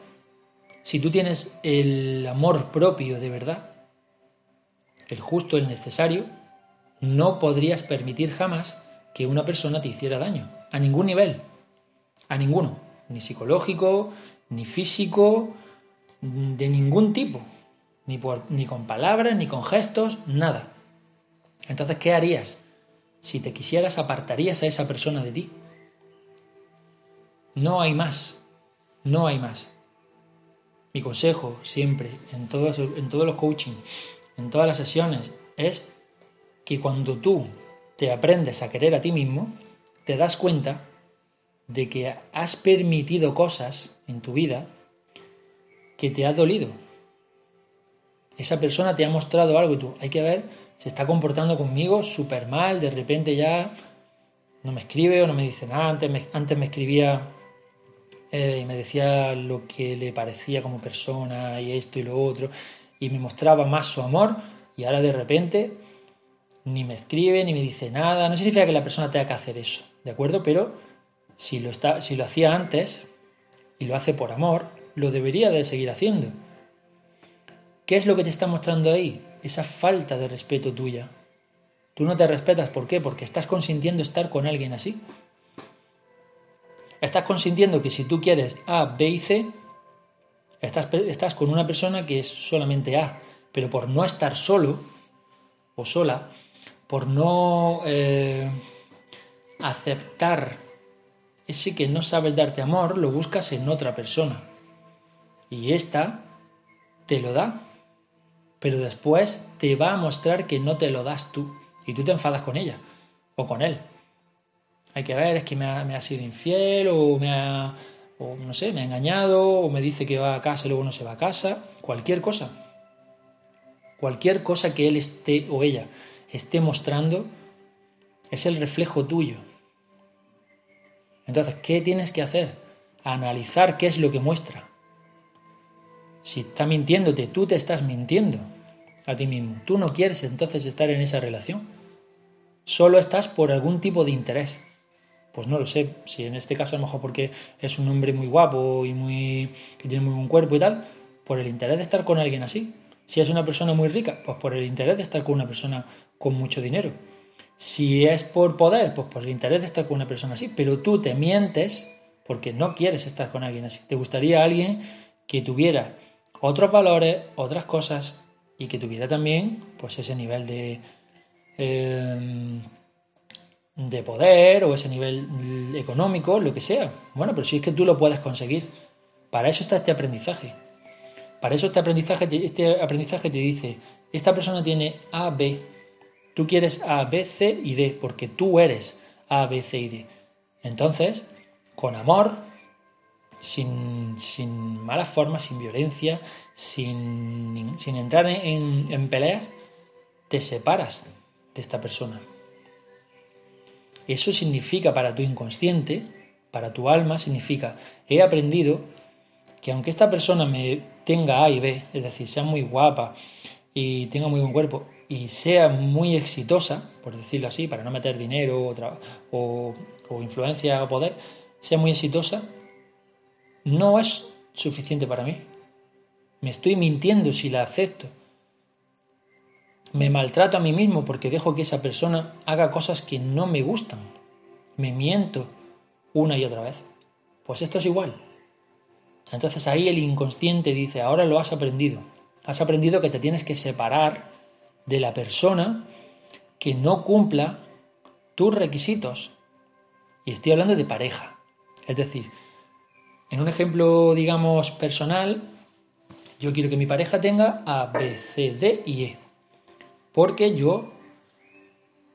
si tú tienes el amor propio de verdad, el justo, el necesario, no podrías permitir jamás que una persona te hiciera daño, a ningún nivel, a ninguno, ni psicológico, ni físico, de ningún tipo, ni, por, ni con palabras, ni con gestos, nada. Entonces, ¿qué harías? Si te quisieras, apartarías a esa persona de ti. No hay más, no hay más. Mi consejo siempre, en todos, en todos los coaching, en todas las sesiones, es que cuando tú te aprendes a querer a ti mismo, te das cuenta de que has permitido cosas en tu vida que te ha dolido. Esa persona te ha mostrado algo y tú, hay que ver, se está comportando conmigo súper mal, de repente ya no me escribe o no me dice nada, antes me, antes me escribía eh, y me decía lo que le parecía como persona y esto y lo otro, y me mostraba más su amor, y ahora de repente ni me escribe, ni me dice nada, no significa que la persona tenga que hacer eso, ¿de acuerdo? Pero si lo, está, si lo hacía antes y lo hace por amor, lo debería de seguir haciendo. ¿Qué es lo que te está mostrando ahí? Esa falta de respeto tuya. Tú no te respetas, ¿por qué? Porque estás consintiendo estar con alguien así. Estás consintiendo que si tú quieres A, B y C, estás, estás con una persona que es solamente A, pero por no estar solo o sola, por no eh, aceptar ese que no sabes darte amor, lo buscas en otra persona. Y esta te lo da, pero después te va a mostrar que no te lo das tú y tú te enfadas con ella o con él. Hay que ver, es que me ha, sido infiel o me ha, o no sé, me ha engañado o me dice que va a casa y luego no se va a casa. Cualquier cosa. Cualquier cosa que él esté o ella esté mostrando es el reflejo tuyo. Entonces, ¿qué tienes que hacer? Analizar qué es lo que muestra. Si está mintiéndote, tú te estás mintiendo a ti mismo. Tú no quieres entonces estar en esa relación. Solo estás por algún tipo de interés. Pues no lo sé, si en este caso a lo mejor porque es un hombre muy guapo y muy que tiene muy buen cuerpo y tal, por el interés de estar con alguien así. Si es una persona muy rica, pues por el interés de estar con una persona con mucho dinero. Si es por poder, pues por el interés de estar con una persona así, pero tú te mientes porque no quieres estar con alguien así. Te gustaría alguien que tuviera otros valores, otras cosas y que tuviera también pues ese nivel de eh, de poder o ese nivel económico, lo que sea. Bueno, pero si es que tú lo puedes conseguir. Para eso está este aprendizaje. Para eso este aprendizaje, este aprendizaje te dice, esta persona tiene A, B. Tú quieres A, B, C y D, porque tú eres A, B, C y D. Entonces, con amor, sin, sin malas formas, sin violencia, sin, sin entrar en, en peleas, te separas de esta persona. Eso significa para tu inconsciente, para tu alma, significa, he aprendido que aunque esta persona me tenga A y B, es decir, sea muy guapa y tenga muy buen cuerpo y sea muy exitosa, por decirlo así, para no meter dinero o, o influencia o poder, sea muy exitosa, no es suficiente para mí. Me estoy mintiendo si la acepto me maltrato a mí mismo porque dejo que esa persona haga cosas que no me gustan. Me miento una y otra vez. Pues esto es igual. Entonces ahí el inconsciente dice, ahora lo has aprendido. Has aprendido que te tienes que separar de la persona que no cumpla tus requisitos. Y estoy hablando de pareja. Es decir, En un ejemplo, digamos, personal, yo quiero que mi pareja tenga A, B, C, D y E. Porque yo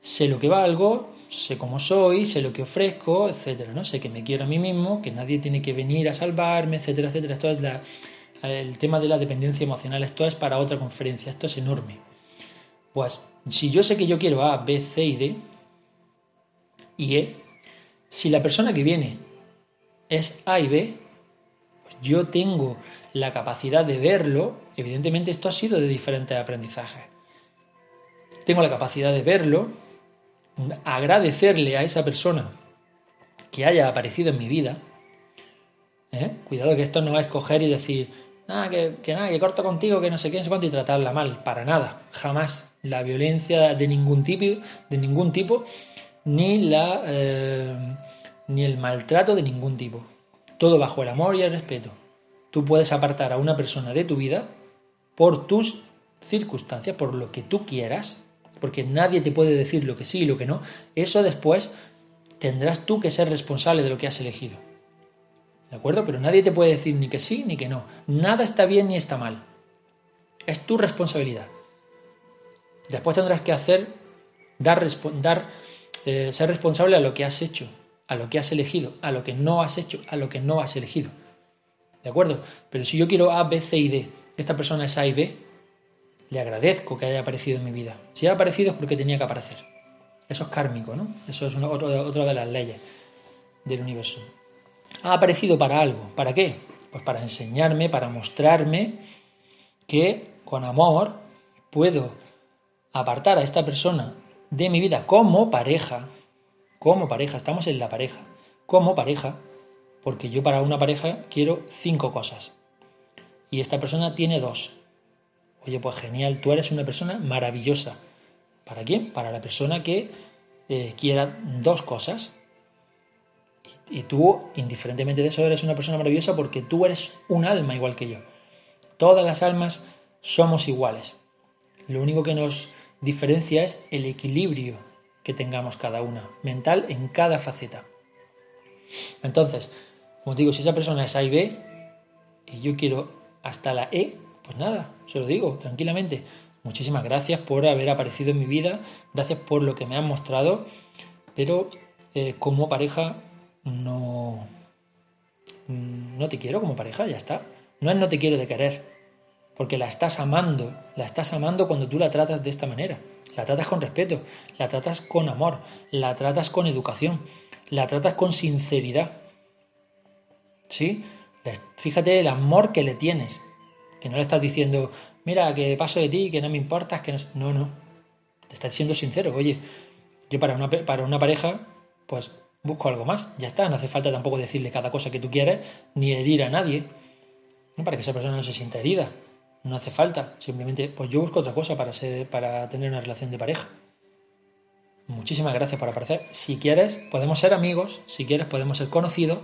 sé lo que valgo, sé cómo soy, sé lo que ofrezco, etcétera, ¿no? Sé que me quiero a mí mismo, que nadie tiene que venir a salvarme, etcétera, etcétera. Esto es el tema de la dependencia emocional, esto es para otra conferencia, esto es enorme. Pues si yo sé que yo quiero A, B, C y D y E, si la persona que viene es A y B, pues yo tengo la capacidad de verlo, evidentemente esto ha sido de diferentes aprendizajes. Tengo la capacidad de verlo, agradecerle a esa persona que haya aparecido en mi vida. ¿eh? Cuidado que esto no es coger y decir, nada, que, nada, que corto contigo, que no sé qué, no sé cuánto, y tratarla mal. Para nada, jamás. La violencia de ningún tipo, de ningún tipo ni, la, eh, ni el maltrato de ningún tipo. Todo bajo el amor y el respeto. Tú puedes apartar a una persona de tu vida por tus circunstancias, por lo que tú quieras, porque nadie te puede decir lo que sí y lo que no. Eso después tendrás tú que ser responsable de lo que has elegido. ¿De acuerdo? Pero nadie te puede decir ni que sí ni que no. Nada está bien ni está mal. Es tu responsabilidad. Después tendrás que hacer, dar, eh, ser responsable a lo que has hecho, a lo que has elegido, a lo que no has hecho, a lo que no has elegido. ¿De acuerdo? Pero si yo quiero A, B, C y D, esta persona es A y B, le agradezco que haya aparecido en mi vida. Si ha aparecido es porque tenía que aparecer. Eso es kármico, ¿no? Eso es otra de las leyes del universo. Ha aparecido para algo. ¿Para qué? Pues para enseñarme, para mostrarme que con amor puedo apartar a esta persona de mi vida como pareja, como pareja, estamos en la pareja, como pareja, porque yo para una pareja quiero cinco cosas y esta persona tiene dos. Oye, pues genial, tú eres una persona maravillosa. ¿Para quién? Para la persona que eh, quiera dos cosas. Y, y tú, indiferentemente de eso, eres una persona maravillosa porque tú eres un alma igual que yo. Todas las almas somos iguales. Lo único que nos diferencia es el equilibrio que tengamos cada una, mental en cada faceta. Entonces, como digo, si esa persona es A y B y yo quiero hasta la E, pues nada, se lo digo tranquilamente. Muchísimas gracias por haber aparecido en mi vida, gracias por lo que me han mostrado, pero eh, como pareja no, no te quiero como pareja, ya está. No es no te quiero de querer, porque la estás amando, la estás amando cuando tú la tratas de esta manera. La tratas con respeto, la tratas con amor, la tratas con educación, la tratas con sinceridad. ¿Sí? Fíjate el amor que le tienes. Que no le estás diciendo, mira, que paso de ti, que no me importas, que no... No, no. Te estás siendo sincero. Oye, yo para una, para una pareja, pues busco algo más. Ya está, no hace falta tampoco decirle cada cosa que tú quieres, ni herir a nadie. Para que esa persona no se sienta herida. No hace falta, simplemente pues yo busco otra cosa para, ser, para tener una relación de pareja. Muchísimas gracias por aparecer. Si quieres, podemos ser amigos, si quieres, podemos ser conocidos,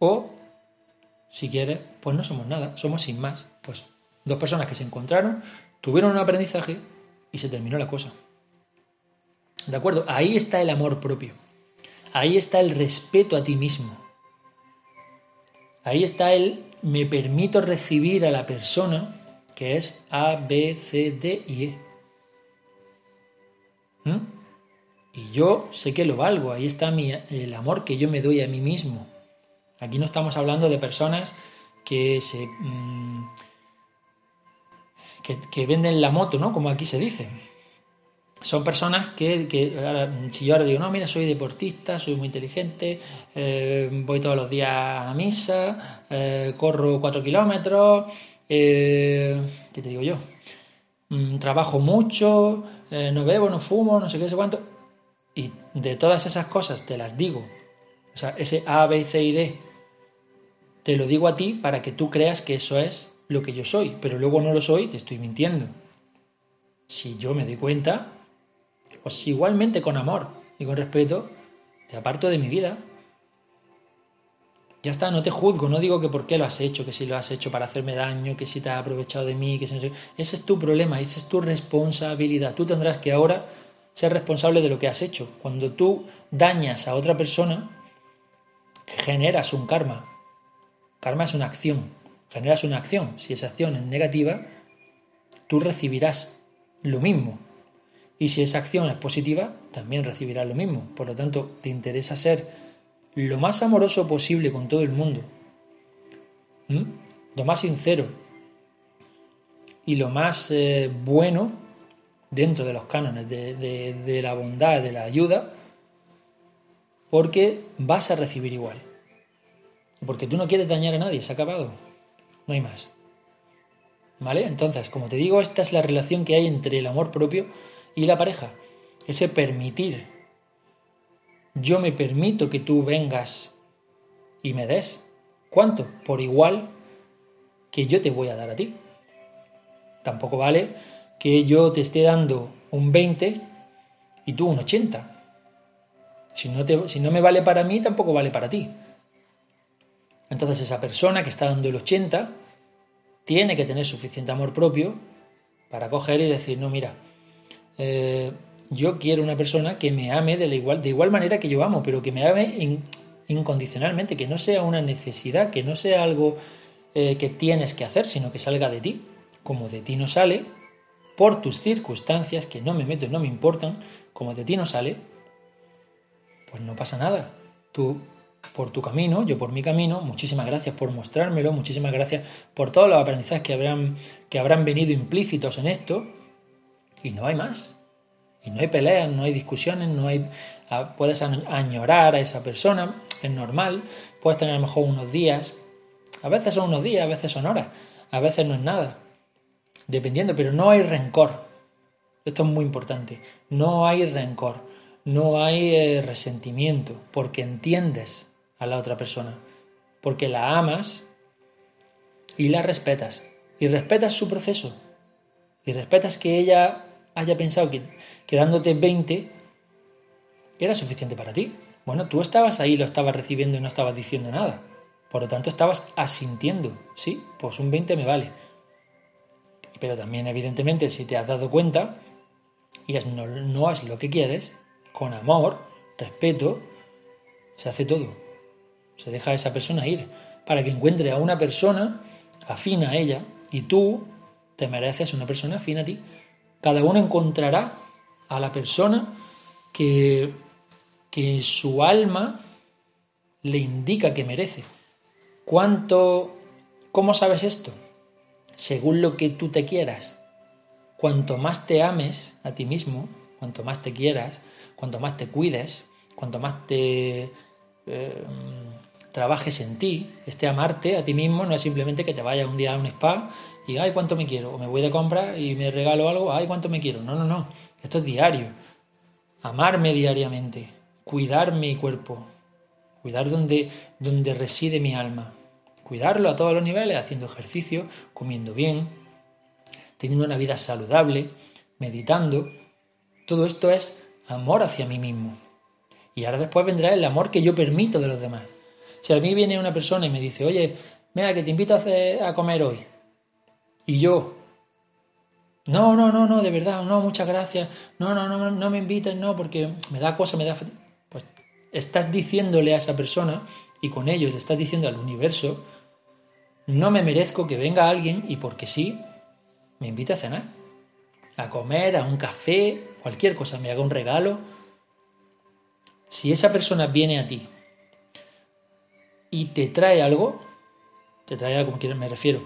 o si quieres, pues no somos nada, somos sin más. Pues dos personas que se encontraron, tuvieron un aprendizaje y se terminó la cosa. ¿De acuerdo? Ahí está el amor propio. Ahí está el respeto a ti mismo. Ahí está el me permito recibir a la persona que es A, B, C, D y E. ¿Mm? Y yo sé que lo valgo, ahí está mi, el amor que yo me doy a mí mismo. Aquí no estamos hablando de personas que se... Mm, que, venden la moto, ¿no? Como aquí se dice. Son personas que, si yo ahora digo, no, mira, soy deportista, soy muy inteligente, eh, voy todos los días a misa, eh, corro cuatro kilómetros, eh, ¿Qué te digo yo? Mm, trabajo mucho, no bebo, no fumo, no sé qué, no sé cuánto. Y de todas esas cosas te las digo. O sea, ese A, B, C y D te lo digo a ti para que tú creas que eso es lo que yo soy, pero luego no lo soy, te estoy mintiendo. Si yo me doy cuenta, pues igualmente con amor y con respeto, te aparto de mi vida ya está, no te juzgo, no digo que por qué lo has hecho, que si lo has hecho para hacerme daño, que si te has aprovechado de mí, que si no sé. Ese es tu problema, esa es tu responsabilidad. Tú tendrás que ahora ser responsable de lo que has hecho. Cuando tú dañas a otra persona, generas un karma. Karma es una acción. Generas una acción. Si esa acción es negativa, tú recibirás lo mismo. Y si esa acción es positiva, también recibirás lo mismo. Por lo tanto, te interesa ser lo más amoroso posible con todo el mundo. Lo más sincero. Y lo más eh, bueno dentro de los cánones de la bondad, de la ayuda, porque vas a recibir igual. Porque tú no quieres dañar a nadie, se ha acabado. No hay más. ¿Vale? Entonces, como te digo, esta es la relación que hay entre el amor propio y la pareja. Ese permitir. Yo me permito que tú vengas y me des. ¿Cuánto? Por igual que yo te voy a dar a ti. Tampoco vale que yo te esté dando un 20 y tú un 80. Si no, te, si no me vale para mí, tampoco vale para ti. Entonces esa persona que está dando el 80 tiene que tener suficiente amor propio para coger y decir, no, mira, eh, yo quiero una persona que me ame de, la igual, de igual manera que yo amo, pero que me ame incondicionalmente, que no sea una necesidad, que no sea algo eh, que tienes que hacer, sino que salga de ti. Como de ti no sale, por tus circunstancias, que no me meto, no me importan, como de ti no sale, pues no pasa nada. Tú por tu camino, yo por mi camino. Muchísimas gracias por mostrármelo, muchísimas gracias por todos los aprendizajes que habrán, que habrán venido implícitos en esto. Y no hay más. Y no hay peleas, no hay discusiones, no hay. Ah, puedes añorar a esa persona, es normal. Puedes tener a lo mejor unos días. A veces son unos días, a veces son horas, a veces no es nada. Dependiendo, pero no hay rencor. Esto es muy importante. No hay rencor, no hay eh, resentimiento, porque entiendes a la otra persona, porque la amas y la respetas, y respetas su proceso, y respetas que ella haya pensado que, dándote 20 era suficiente para ti. Bueno, tú estabas ahí, lo estabas recibiendo y no estabas diciendo nada. Por lo tanto, estabas asintiendo. Sí, pues un 20 me vale. Pero también, evidentemente, si te has dado cuenta y no, no es lo que quieres, con amor, respeto, se hace todo. Se deja a esa persona ir para que encuentre a una persona afina a ella y tú te mereces una persona afina a ti. Cada uno encontrará a la persona que, que su alma le indica que merece. ¿Cuánto, cómo sabes esto? Según lo que tú te quieras. Cuanto más te ames a ti mismo, cuanto más te quieras, cuanto más te cuides, cuanto más te eh, trabajes en ti, este amarte a ti mismo no es simplemente que te vayas un día a un spa y ay cuánto me quiero, o me voy de compra y me regalo algo, ay cuánto me quiero. No, no, no, esto es diario. Amarme diariamente, cuidar mi cuerpo, cuidar donde, donde reside mi alma, cuidarlo a todos los niveles, haciendo ejercicio, comiendo bien, teniendo una vida saludable, meditando. Todo esto es amor hacia mí mismo. Y ahora después vendrá el amor que yo permito de los demás. Si a mí viene una persona y me dice, oye, mira, que te invito a, comer hoy. Y yo, no, no, no, no, de verdad, no, muchas gracias. No, no, no, no me invites, no, porque me da cosa, me da... Pues estás diciéndole a esa persona y con ello le estás diciendo al universo, no me merezco que venga alguien y porque sí, me invite a cenar, a comer, a un café, cualquier cosa, me haga un regalo. Si esa persona viene a ti y te trae algo, te trae algo, me refiero,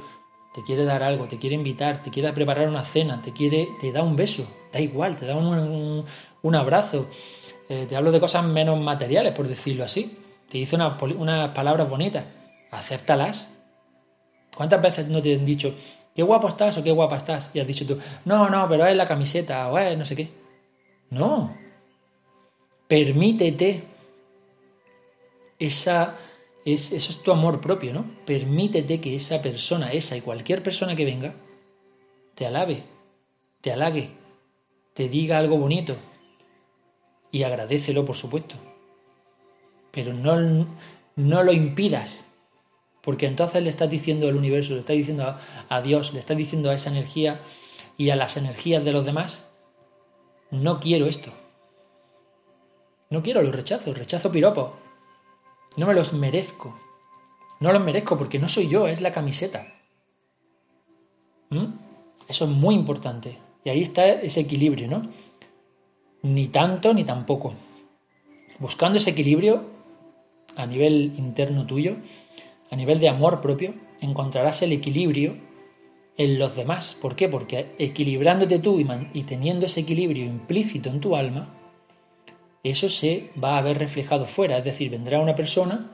te quiere dar algo, te quiere invitar, te quiere preparar una cena, te quiere, te da un beso, da igual, te da un, abrazo, eh, te hablo de cosas menos materiales, por decirlo así, te dice unas palabras bonitas, acéptalas. ¿Cuántas veces no te han dicho, qué guapo estás o qué guapa estás? Y has dicho tú, no, no, pero es la camiseta o es no sé qué. No. Permítete esa eso es tu amor propio, ¿no? Permítete que esa persona, esa y cualquier persona que venga, te alabe, te halague, te diga algo bonito y agradecelo, por supuesto. Pero no, no lo impidas, porque entonces le estás diciendo al universo, le estás diciendo a, a Dios, le estás diciendo a esa energía y a las energías de los demás, no quiero esto. No quiero los rechazos, rechazo piropos. No me los merezco. No los merezco porque no soy yo, es la camiseta. ¿Mm? Eso es muy importante. Y ahí está ese equilibrio, ¿no? Ni tanto ni tampoco. Buscando ese equilibrio a nivel interno tuyo, a nivel de amor propio, encontrarás el equilibrio en los demás. ¿Por qué? Porque equilibrándote tú y, teniendo ese equilibrio implícito en tu alma, eso se va a ver reflejado fuera. Es decir, vendrá una persona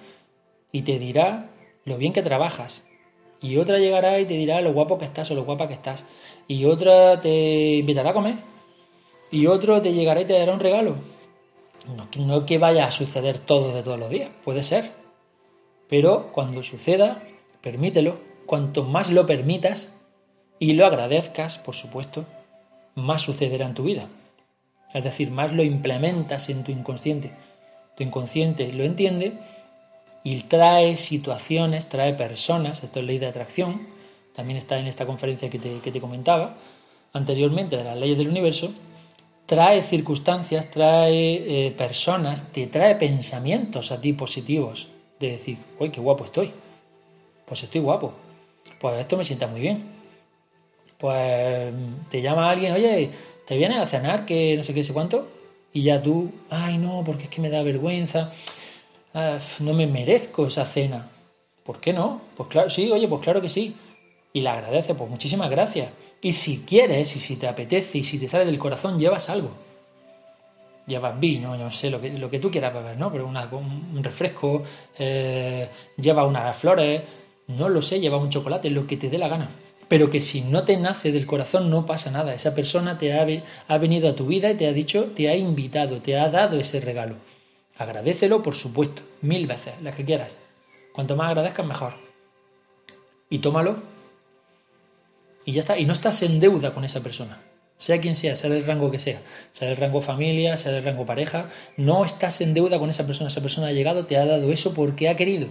y te dirá lo bien que trabajas. Y otra llegará y te dirá lo guapo que estás o lo guapa que estás. Y otra te invitará a comer. Y otro te llegará y te dará un regalo. No, no que vaya a suceder todo de todos los días, puede ser. Pero cuando suceda, permítelo. Cuanto más lo permitas y lo agradezcas, por supuesto, más sucederá en tu vida. Es decir, más lo implementas en tu inconsciente. Tu inconsciente lo entiende y trae situaciones, trae personas, esto es ley de atracción, también está en esta conferencia que te, comentaba anteriormente de las leyes del universo, trae circunstancias, trae eh, personas, te trae pensamientos a ti positivos, de decir, uy, qué guapo estoy, pues estoy guapo, pues esto me sienta muy bien, pues te llama alguien, oye, ¿te vienes a cenar? Que no sé qué, sé cuánto, y ya tú, ay no, porque es que me da vergüenza, Ah, no me merezco esa cena. ¿Por qué no? Pues claro, sí, oye, pues claro que sí. Y la agradece, pues muchísimas gracias. Y si quieres, y si te apetece, y si te sale del corazón, llevas algo. Llevas vino, no sé, lo que, lo que tú quieras beber, ¿no? Pero un refresco, eh, lleva unas flores, no lo sé, lleva un chocolate, lo que te dé la gana. Pero que si no te nace del corazón no pasa nada. Esa persona te ha, ha venido a tu vida y te ha dicho, te ha invitado, te ha dado ese regalo. Agradecelo, por supuesto, mil veces, las que quieras. Cuanto más agradezcas, mejor. Y tómalo. Y ya está. Y no estás en deuda con esa persona. Sea quien sea, sea del rango que sea. Sea del rango familia, sea del rango pareja. No estás en deuda con esa persona. Esa persona ha llegado, te ha dado eso porque ha querido.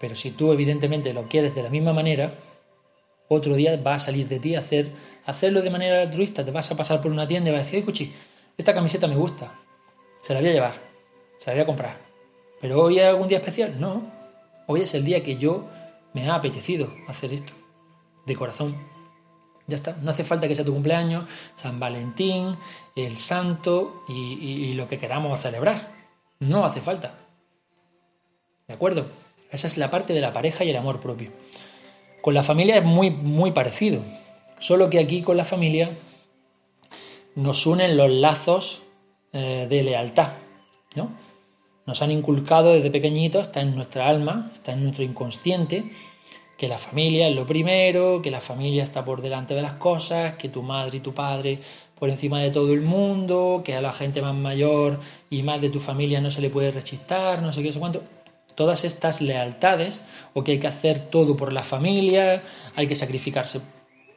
Pero si tú evidentemente lo quieres de la misma manera, otro día va a salir de ti hacer, hacerlo de manera altruista. Te vas a pasar por una tienda y vas a decir, ay, cuchi, esta camiseta me gusta se la voy a llevar, se la voy a comprar. Pero hoy es algún día especial, no. Hoy es el día que yo me ha apetecido hacer esto, de corazón. Ya está, no hace falta que sea tu cumpleaños, San Valentín, el santo y, lo que queramos celebrar. No hace falta. ¿De acuerdo? Esa es la parte de la pareja y el amor propio. Con la familia es muy, muy parecido. Solo que aquí con la familia nos unen los lazos eh, de lealtad, ¿no? Nos han inculcado desde pequeñitos, está en nuestra alma, está en nuestro inconsciente, que la familia es lo primero, que la familia está por delante de las cosas, que tu madre y tu padre por encima de todo el mundo, que a la gente más mayor y más de tu familia no se le puede rechistar, no sé qué, sé cuánto. Todas estas lealtades, o que hay que hacer todo por la familia, hay que sacrificarse,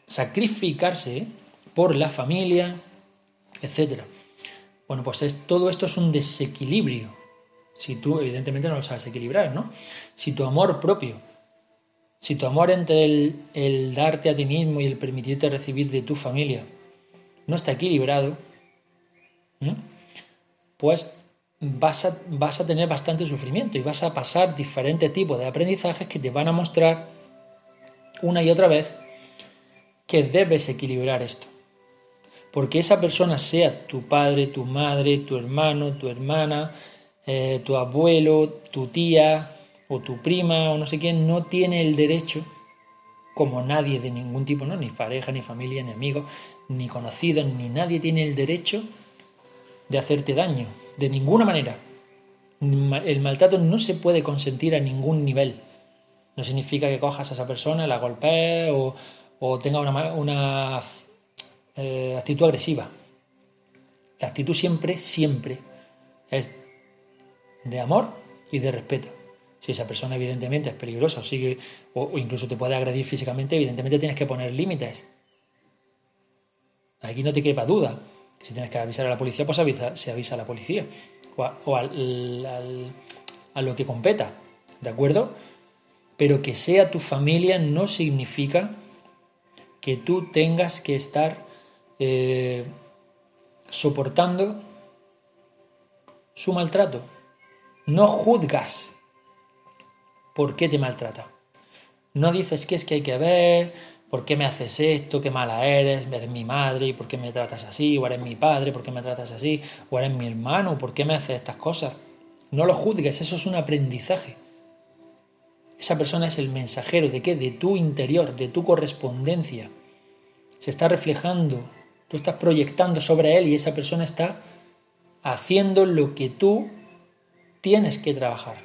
sacrificarse por la familia, etcétera. Bueno, pues es, todo esto es un desequilibrio. Si tú, evidentemente, no lo sabes equilibrar, ¿no? Si tu amor propio, si tu amor entre el, darte a ti mismo y el permitirte recibir de tu familia no está equilibrado, pues vas a, vas a tener bastante sufrimiento y vas a pasar diferentes tipos de aprendizajes que te van a mostrar una y otra vez que debes equilibrar esto porque esa persona sea tu padre, tu madre, tu hermano, tu hermana, eh, tu abuelo, tu tía o tu prima o no sé quién, no tiene el derecho, como nadie de ningún tipo, ¿no? ni pareja, ni familia, ni amigo, ni conocido, ni nadie tiene el derecho de hacerte daño, de ninguna manera. El maltrato no se puede consentir a ningún nivel. No significa que cojas a esa persona, la golpees o, o tenga una, eh, actitud agresiva. La actitud siempre, siempre es de amor y de respeto. Si esa persona evidentemente es peligrosa o, sigue, o, incluso te puede agredir físicamente, evidentemente tienes que poner límites. Aquí no te quepa duda. Si tienes que avisar a la policía, pues avisa, se avisa a la policía o, a lo que competa. ¿De acuerdo? Pero que sea tu familia no significa que tú tengas que estar eh, soportando su maltrato. No juzgas por qué te maltrata. No dices que es que hay que ver, por qué me haces esto, qué mala eres, eres mi madre, por qué me tratas así, o eres mi padre, por qué me tratas así, o eres mi hermano, por qué me haces estas cosas. No lo juzgues, eso es un aprendizaje. Esa persona es el mensajero de qué? De tu interior, de tu correspondencia. Se está reflejando, tú estás proyectando sobre él y esa persona está haciendo lo que tú tienes que trabajar.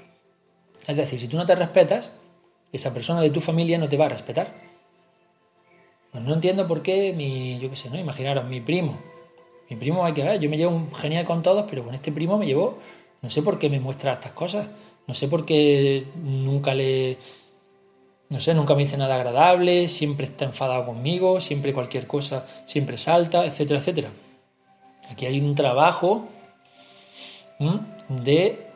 Es decir, si tú no te respetas, esa persona de tu familia no te va a respetar. Pues no entiendo por qué mi, yo qué sé, ¿no? Imaginaros, mi primo. Mi primo hay que ver, yo me llevo genial con todos, pero con este primo me llevo, no sé por qué me muestra estas cosas. No sé por qué nunca le, no sé, nunca me dice nada agradable, siempre está enfadado conmigo, siempre cualquier cosa, siempre salta, etcétera, etcétera. Aquí hay un trabajo de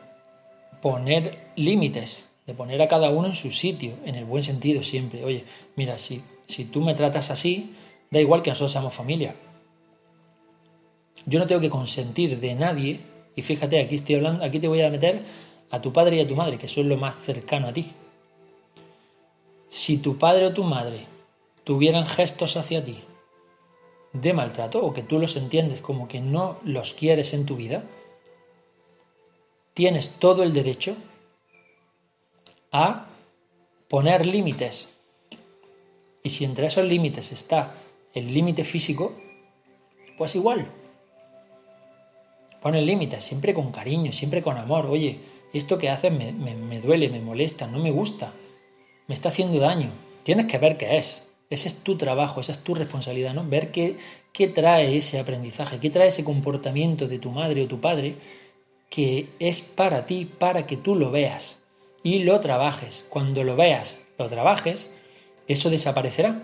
poner límites, de poner a cada uno en su sitio, en el buen sentido siempre. Oye, mira, si, si tú me tratas así, da igual que nosotros seamos familia. Yo no tengo que consentir de nadie, y fíjate, aquí estoy hablando, aquí te voy a meter a tu padre y a tu madre, que son lo más cercano a ti. Si tu padre o tu madre tuvieran gestos hacia ti de maltrato, o que tú los entiendes como que no los quieres en tu vida, tienes todo el derecho a poner límites. Y si entre esos límites está el límite físico, pues igual. Pon el límite, siempre con cariño, siempre con amor. Oye, esto que haces me, me, duele, me molesta, no me gusta, me está haciendo daño. Tienes que ver qué es. Ese es tu trabajo, esa es tu responsabilidad, ¿no? Ver qué, qué trae ese aprendizaje, qué trae ese comportamiento de tu madre o tu padre que es para ti, para que tú lo veas y lo trabajes. Cuando lo veas, lo trabajes, eso desaparecerá.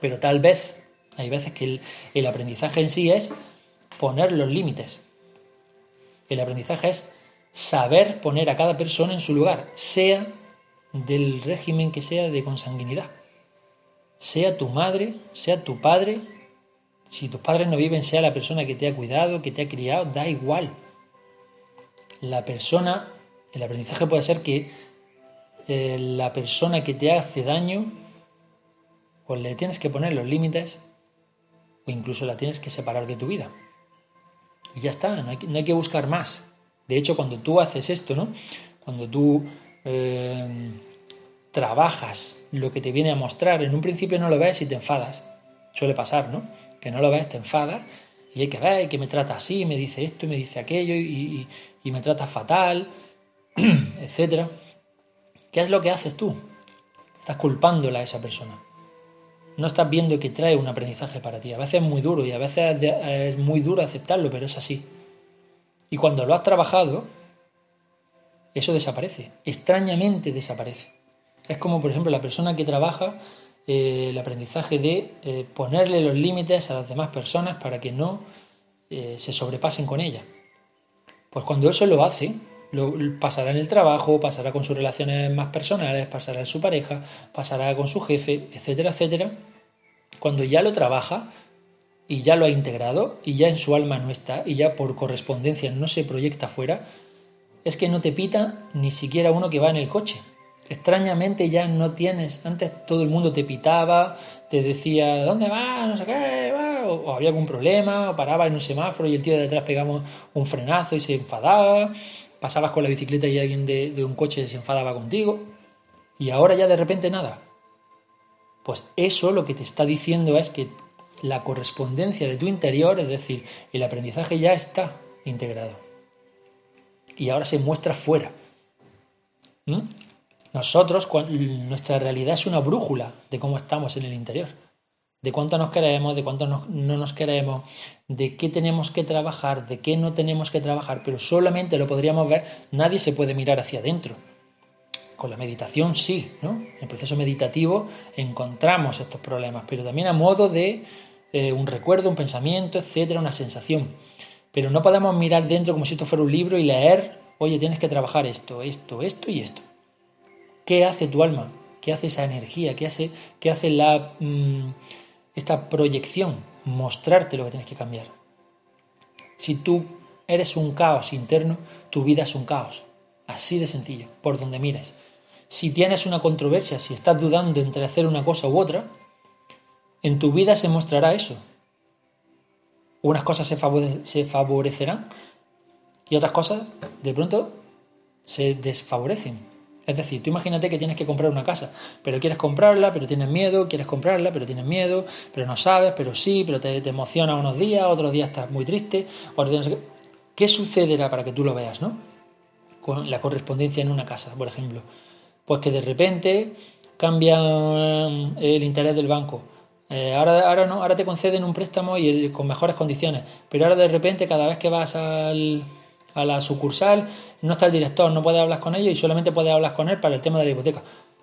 Pero tal vez, hay veces que el, aprendizaje en sí es poner los límites. El aprendizaje es saber poner a cada persona en su lugar, sea del régimen que sea de consanguinidad. Sea tu madre, sea tu padre, si tus padres no viven, sea la persona que te ha cuidado, que te ha criado, da igual la persona, el aprendizaje puede ser que eh, la persona que te hace daño, o pues le tienes que poner los límites, o incluso la tienes que separar de tu vida. Y ya está, no hay, que buscar más. De hecho, cuando tú haces esto, ¿no? Cuando tú eh, trabajas lo que te viene a mostrar, en un principio no lo ves y te enfadas. Suele pasar, ¿no? Que no lo ves, te enfadas y hay que ver que me trata así, me dice esto y me dice aquello y, me trata fatal, etcétera. ¿Qué es lo que haces tú? Estás culpándola a esa persona. No estás viendo que trae un aprendizaje para ti. A veces es muy duro y a veces es muy duro aceptarlo, pero es así. Y cuando lo has trabajado, eso desaparece. Extrañamente desaparece. Es como, por ejemplo, la persona que trabaja eh, el aprendizaje de eh, ponerle los límites a las demás personas para que no eh, se sobrepasen con ella. Pues cuando eso lo hace, lo, pasará en el trabajo, pasará con sus relaciones más personales, pasará en su pareja, pasará con su jefe, etcétera, etcétera. Cuando ya lo trabaja y ya lo ha integrado y ya en su alma no está y ya por correspondencia no se proyecta fuera, es que no te pita ni siquiera uno que va en el coche. Extrañamente ya no tienes, antes todo el mundo te pitaba, te decía, ¿dónde vas? No sé qué, va? O, había algún problema, o paraba en un semáforo y el tío de detrás pegaba un frenazo y se enfadaba, pasabas con la bicicleta y alguien de, un coche se enfadaba contigo, y ahora ya de repente nada. Pues eso lo que te está diciendo es que la correspondencia de tu interior, es decir, el aprendizaje ya está integrado. Y ahora se muestra fuera. ¿Mm? Nosotros, nuestra realidad es una brújula de cómo estamos en el interior, de cuánto nos queremos, de cuánto no, nos queremos, de qué tenemos que trabajar, de qué no tenemos que trabajar, pero solamente lo podríamos ver, nadie se puede mirar hacia adentro. Con la meditación sí, ¿no? En el proceso meditativo encontramos estos problemas, pero también a modo de eh, un recuerdo, un pensamiento, etcétera, una sensación. Pero no podemos mirar dentro como si esto fuera un libro y leer, oye, tienes que trabajar esto, esto, esto y esto. ¿Qué hace tu alma? ¿Qué hace esa energía? ¿Qué hace, qué hace la, mm, esta proyección? Mostrarte lo que tienes que cambiar. Si tú eres un caos interno, tu vida es un caos. Así de sencillo, por donde mires. si tienes una controversia, si estás dudando entre hacer una cosa u otra, en tu vida se mostrará eso. Unas cosas se, se favorecerán y otras cosas de pronto se desfavorecen. Es decir, tú imagínate que tienes que comprar una casa, pero quieres comprarla, pero tienes miedo, quieres comprarla, pero tienes miedo, pero no sabes, pero sí, pero te, emociona unos días, otros días estás muy triste, qué. sucederá para que tú lo veas, no? Con la correspondencia en una casa, por ejemplo. Pues que de repente cambia el interés del banco. Eh, ahora, ahora no, ahora te conceden un préstamo y con mejores condiciones, pero ahora de repente cada vez que vas al a la sucursal, no está el director, no puede hablar con ellos y solamente puede hablar con él para el tema de la hipoteca,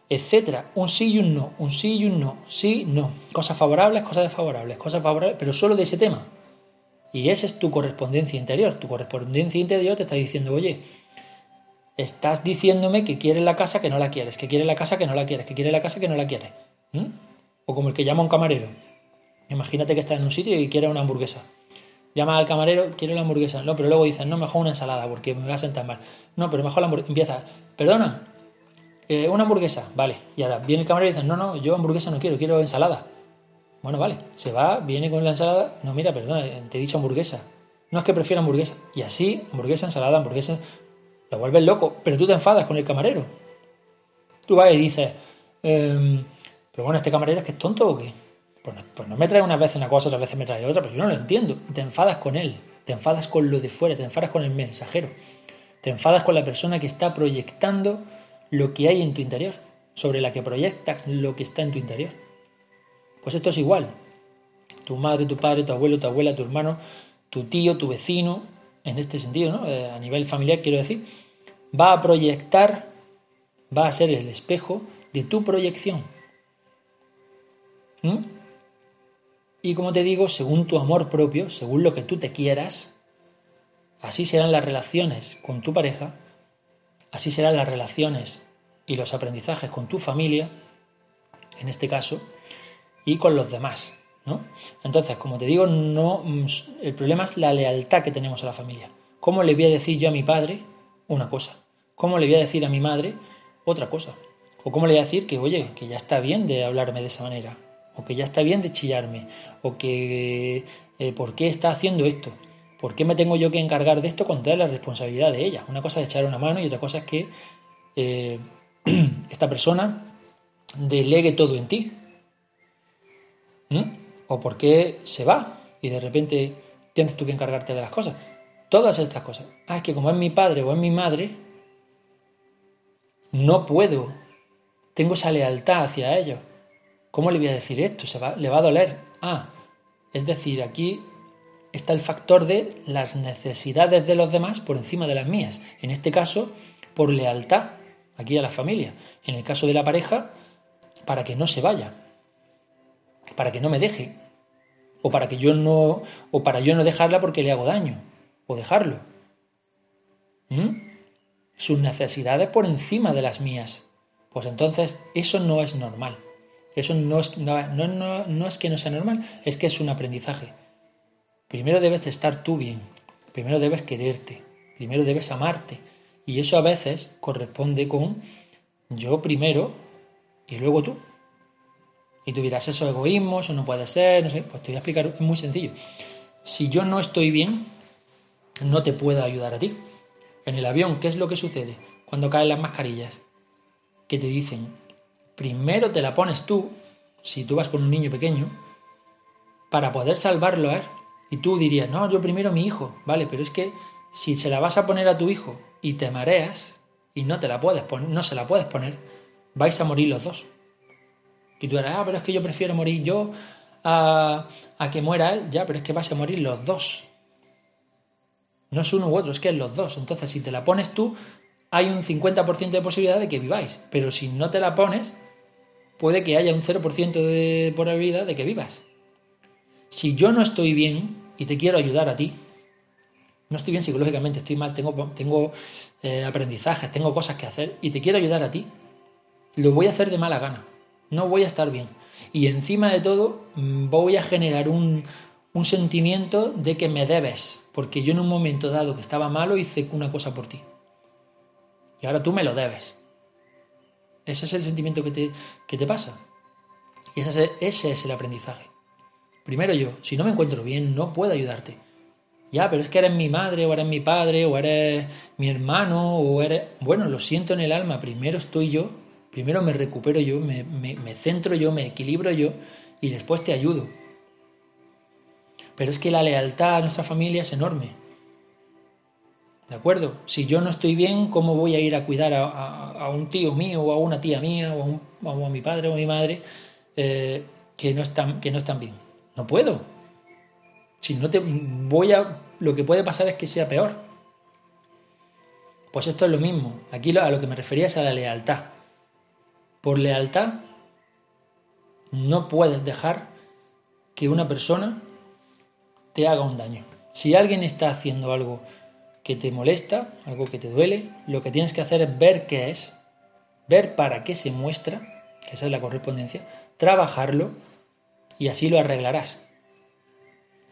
etcétera. Un sí y un no, un sí y un no, sí, no. Cosas favorables, cosas desfavorables, cosas favorables, pero solo de ese tema. Y esa es tu correspondencia interior. Tu correspondencia interior te está diciendo, oye, estás diciéndome que quieres la casa que no la quieres, que quieres la casa que no la quieres, que quieres la casa que no la quieres. O como el que llama a un camarero. Imagínate que estás en un sitio y quieres una hamburguesa. Llama al camarero, quiero la hamburguesa. No, pero luego dicen, no, mejor una ensalada porque me va a sentar mal. No, pero mejor la hamburguesa. Empieza, perdona, eh, una hamburguesa. Vale. Y ahora viene el camarero y dice, no, no, yo hamburguesa no quiero, quiero ensalada. Bueno, vale. Se va, viene con la ensalada. No, mira, perdona, te he dicho hamburguesa. No es que prefiera hamburguesa. Y así, hamburguesa, ensalada, hamburguesa. Lo vuelves loco, pero tú te enfadas con el camarero. Tú vas y dices, em, pero bueno, este camarero es que es tonto o qué. Pues, pues, no me trae una vez una cosa, otras veces me trae otra, pero yo no lo entiendo. Y te enfadas con él, te enfadas con lo de fuera, te enfadas con el mensajero, te enfadas con la persona que está proyectando lo que hay en tu interior, sobre la que proyectas lo que está en tu interior. Pues esto es igual. Tu madre, tu padre, tu abuelo, tu abuela, tu hermano, tu tío, tu vecino, en este sentido, ¿no? Eh, a nivel familiar quiero decir, va a proyectar, va a ser el espejo de tu proyección. ¿Mm? Y como te digo, según tu amor propio, según lo que tú te quieras, así serán las relaciones con tu pareja, así serán las relaciones y los aprendizajes con tu familia, en este caso, y con los demás. ¿no? Entonces, como te digo, no, mm, el problema es la lealtad que tenemos a la familia. ¿Cómo le voy a decir yo a mi padre una cosa? ¿Cómo le voy a decir a mi madre otra cosa? ¿O cómo le voy a decir que, oye, que ya está bien de hablarme de esa manera? O que ya está bien de chillarme, o que eh, ¿por qué está haciendo esto? ¿Por qué me tengo yo que encargar de esto con toda la responsabilidad de ella? Una cosa es echar una mano y otra cosa es que eh, esta persona delegue todo en ti. ¿Mm? ¿O por qué se va y de repente tienes tú que encargarte de las cosas? Todas estas cosas. Ah, es que como es mi padre o es mi madre, no puedo. Tengo esa lealtad hacia ellos. ¿Cómo le voy a decir esto? Se va, le va a doler. Ah, es decir, aquí está el factor de las necesidades de los demás por encima de las mías. En este caso, por lealtad aquí a la familia. En el caso de la pareja, para que no se vaya, para que no me deje, o para que yo no, o para yo no dejarla porque le hago daño, o dejarlo. ¿Mm? Sus necesidades por encima de las mías. Pues entonces eso no es normal. Eso no es, no, no, no es que no sea normal, es que es un aprendizaje. Primero debes estar tú bien, primero debes quererte, primero debes amarte. Y eso a veces corresponde con yo primero y luego tú. Y tú dirás, eso es egoísmo, eso no puede ser, no sé. Pues te voy a explicar, es muy sencillo. Si yo no estoy bien, no te puedo ayudar a ti. En el avión, ¿qué es lo que sucede cuando caen las mascarillas? Que te dicen, primero te la pones tú, si tú vas con un niño pequeño, para poder salvarlo a él. Y tú dirías, no, yo primero mi hijo, vale, pero es que si se la vas a poner a tu hijo y te mareas y no te la puedes poner, no se la puedes poner, vais a morir los dos. Y tú dirás, ah, pero es que yo prefiero morir yo a, a que muera él, ya, pero es que vas a morir los dos. No es uno u otro, es que es los dos. Entonces, si te la pones tú, hay un 50% de posibilidad de que viváis. Pero si no te la pones, puede que haya un 0% de probabilidad de que vivas. Si yo no estoy bien y te quiero ayudar a ti, no estoy bien psicológicamente, estoy mal, tengo, tengo eh, aprendizajes, tengo cosas que hacer y te quiero ayudar a ti, lo voy a hacer de mala gana, no voy a estar bien. Y encima de todo mm, voy a generar un, un sentimiento de que me debes, porque yo en un momento dado que estaba malo hice una cosa por ti. Y ahora tú me lo debes. Ese es el sentimiento que te, que te pasa. Y ese es, ese es el aprendizaje. Primero yo, si no me encuentro bien, no puedo ayudarte. Ya, pero es que eres mi madre, o eres mi padre, o eres mi hermano, o eres... Bueno, lo siento en el alma, primero estoy yo, primero me recupero yo, me, me centro yo, me equilibro yo, y después te ayudo. Pero es que la lealtad a nuestra familia es enorme. ¿De acuerdo? Si yo no estoy bien, ¿cómo voy a ir a cuidar a, un tío mío o a una tía mía o a, mi padre o a mi madre eh, que, no están, que no están bien? No puedo. Si no te voy a. Lo que puede pasar es que sea peor. Pues esto es lo mismo. Aquí a lo que me refería es a la lealtad. Por lealtad no puedes dejar que una persona te haga un daño. Si alguien está haciendo algo que te molesta, algo que te duele, lo que tienes que hacer es ver qué es, ver para qué se muestra, esa es la correspondencia, trabajarlo y así lo arreglarás.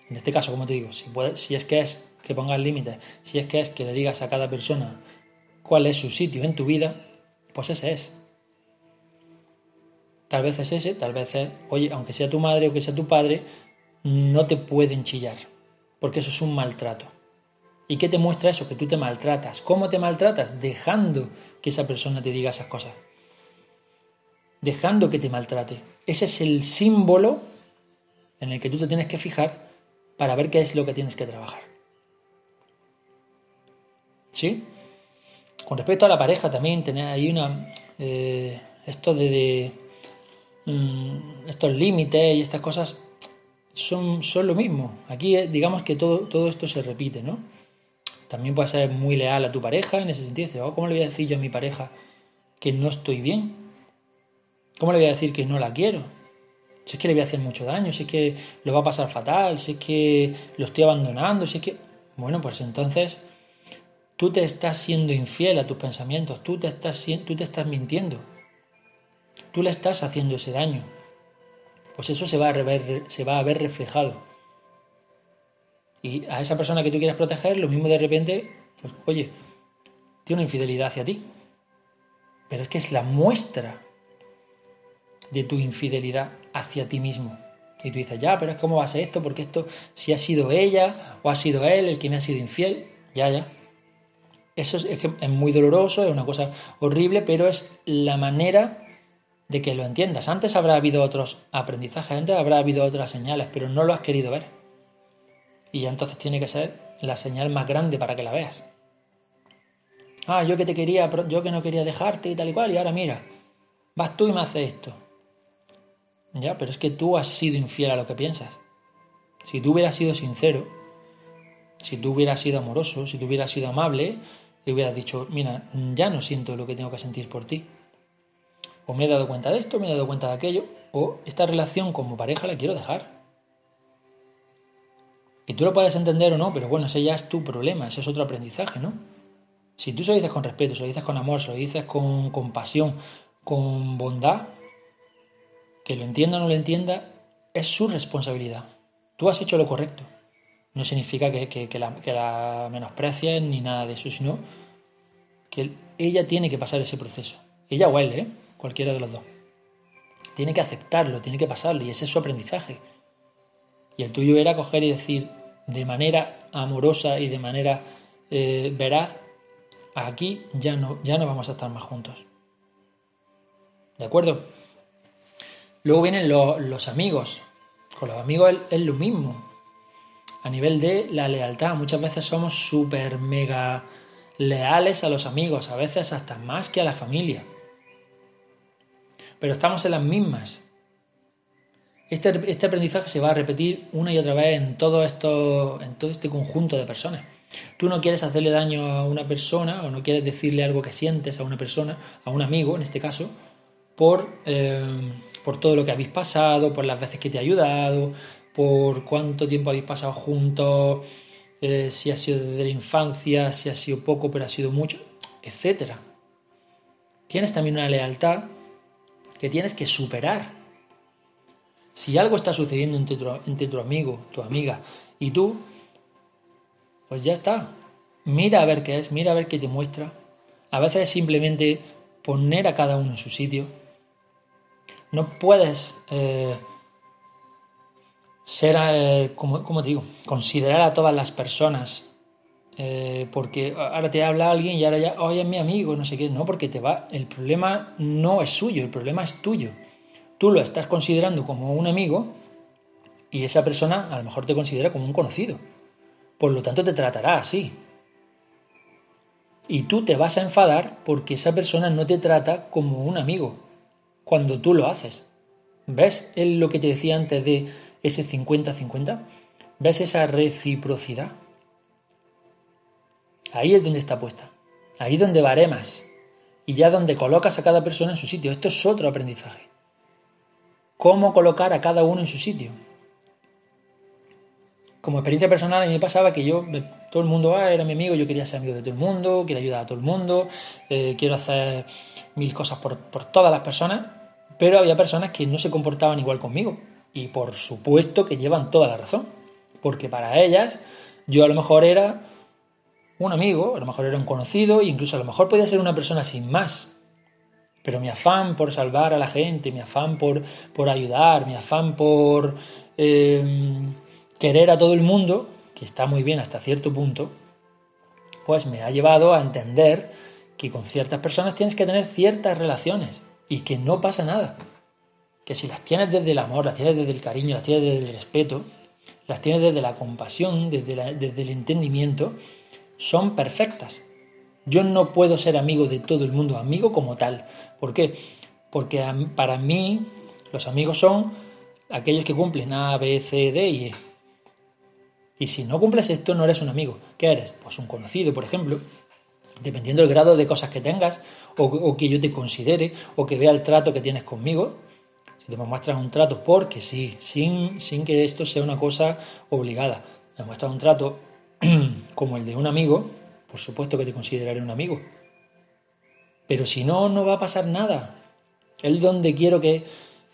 En este caso, como te digo, si, si es que es que pongas límites, si es que es que le digas a cada persona cuál es su sitio en tu vida, pues ese es. Tal vez es ese, tal vez es, oye, aunque sea tu madre o que sea tu padre, no te pueden chillar, porque eso es un maltrato. ¿Y qué te muestra eso? Que tú te maltratas. ¿Cómo te maltratas? Dejando que esa persona te diga esas cosas. Dejando que te maltrate. Ese es el símbolo en el que tú te tienes que fijar para ver qué es lo que tienes que trabajar. ¿Sí? Con respecto a la pareja también, tener ahí una... Eh, esto de, mm, estos límites y estas cosas son, son lo mismo. Aquí eh, digamos que todo, todo esto se repite, ¿no? También puedes ser muy leal a tu pareja en ese sentido. Oh, ¿Cómo le voy a decir yo a mi pareja que no estoy bien? ¿Cómo le voy a decir que no la quiero? Si es que le voy a hacer mucho daño, si es que lo va a pasar fatal, si es que lo estoy abandonando, si es que... Bueno, pues entonces tú te estás siendo infiel a tus pensamientos, tú te estás, tú te estás mintiendo, tú le estás haciendo ese daño. Pues eso se va a se va a ver reflejado y a esa persona que tú quieres proteger, lo mismo de repente, pues oye, tiene una infidelidad hacia ti. Pero es que es la muestra de tu infidelidad hacia ti mismo. Y tú dices, ya, pero es cómo va a ser esto, porque esto, si ha sido ella o ha sido él el que me ha sido infiel, ya, ya. Eso es, es, que es muy doloroso, es una cosa horrible, pero es la manera de que lo entiendas. Antes habrá habido otros aprendizajes, antes habrá habido otras señales, pero no lo has querido ver. Y ya entonces tiene que ser la señal más grande para que la veas. Ah, yo que te quería, yo que no quería dejarte y tal y cual, y ahora mira, vas tú y me haces esto. Ya, pero es que tú has sido infiel a lo que piensas. Si tú hubieras sido sincero, si tú hubieras sido amoroso, si tú hubieras sido amable, le hubieras dicho, mira, ya no siento lo que tengo que sentir por ti. O me he dado cuenta de esto, me he dado cuenta de aquello, o esta relación como pareja la quiero dejar. Y tú lo puedes entender o no, pero bueno, ese ya es tu problema, ese es otro aprendizaje, ¿no? Si tú se lo dices con respeto, se lo dices con amor, se lo dices con compasión, con bondad, que lo entienda o no lo entienda, es su responsabilidad. Tú has hecho lo correcto. No significa que, la, que la menosprecies ni nada de eso, sino que ella tiene que pasar ese proceso. Ella o él, ¿eh? cualquiera de los dos. Tiene que aceptarlo, tiene que pasarlo, y ese es su aprendizaje. Y el tuyo era coger y decir, de manera amorosa y de manera eh, veraz, aquí ya no, ya no vamos a estar más juntos. ¿De acuerdo? Luego vienen los, amigos. Con los amigos es, lo mismo. A nivel de la lealtad, muchas veces somos súper mega leales a los amigos, a veces hasta más que a la familia. Pero estamos en las mismas. Este, este, aprendizaje se va a repetir una y otra vez en todo, esto, en todo este conjunto de personas. Tú no quieres hacerle daño a una persona o no quieres decirle algo que sientes a una persona, a un amigo en este caso, por, eh, por todo lo que habéis pasado, por las veces que te ha ayudado, por cuánto tiempo habéis pasado juntos, eh, si ha sido desde la infancia, si ha sido poco pero ha sido mucho, etc. Tienes también una lealtad que tienes que superar si algo está sucediendo entre tu, amigo, tu amiga y tú, pues ya está. Mira a ver qué es, mira a ver qué te muestra. A veces es simplemente poner a cada uno en su sitio. No puedes eh, ser, eh, como, digo, considerar a todas las personas. Eh, porque ahora te habla alguien y ahora ya, oye, es mi amigo, no sé qué. No, porque te va. El problema no es suyo, el problema es tuyo. Tú lo estás considerando como un amigo y esa persona a lo mejor te considera como un conocido. Por lo tanto, te tratará así. Y tú te vas a enfadar porque esa persona no te trata como un amigo cuando tú lo haces. ¿Ves lo que te decía antes de ese 50-50? ¿Ves esa reciprocidad? Ahí es donde está puesta. Ahí donde baremas. Y ya donde colocas a cada persona en su sitio. Esto es otro aprendizaje. Cómo colocar a cada uno en su sitio como experiencia personal a mí me pasaba que yo, todo el mundo ah, era mi amigo, yo quería ser amigo de todo el mundo, quería ayudar a todo el mundo, eh, quiero hacer mil cosas por, todas las personas, pero había personas que no se comportaban igual conmigo. Y por supuesto que llevan toda la razón, porque para ellas yo a lo mejor era un amigo, a lo mejor era un conocido, e incluso a lo mejor podía ser una persona sin más. Pero mi afán por salvar a la gente, mi afán por, por ayudar, mi afán por... Eh, querer a todo el mundo, que está muy bien hasta cierto punto, pues me ha llevado a entender que con ciertas personas tienes que tener ciertas relaciones y que no pasa nada. Que si las tienes desde el amor, las tienes desde el cariño, las tienes desde el respeto, las tienes desde la compasión, desde, desde el entendimiento, son perfectas. Yo no puedo ser amigo de todo el mundo, amigo como tal. ¿Por qué? Porque para mí los amigos son aquellos que cumplen A, B, C, D y E. Y si no cumples esto, no eres un amigo. ¿Qué eres? Pues un conocido, por ejemplo, dependiendo del grado de cosas que tengas, o, que yo te considere, o que vea el trato que tienes conmigo. Si te muestras un trato, porque sí, sin, sin que esto sea una cosa obligada. Me muestras un trato como el de un amigo, por supuesto que te consideraré un amigo. Pero si no, no va a pasar nada. Es donde quiero que,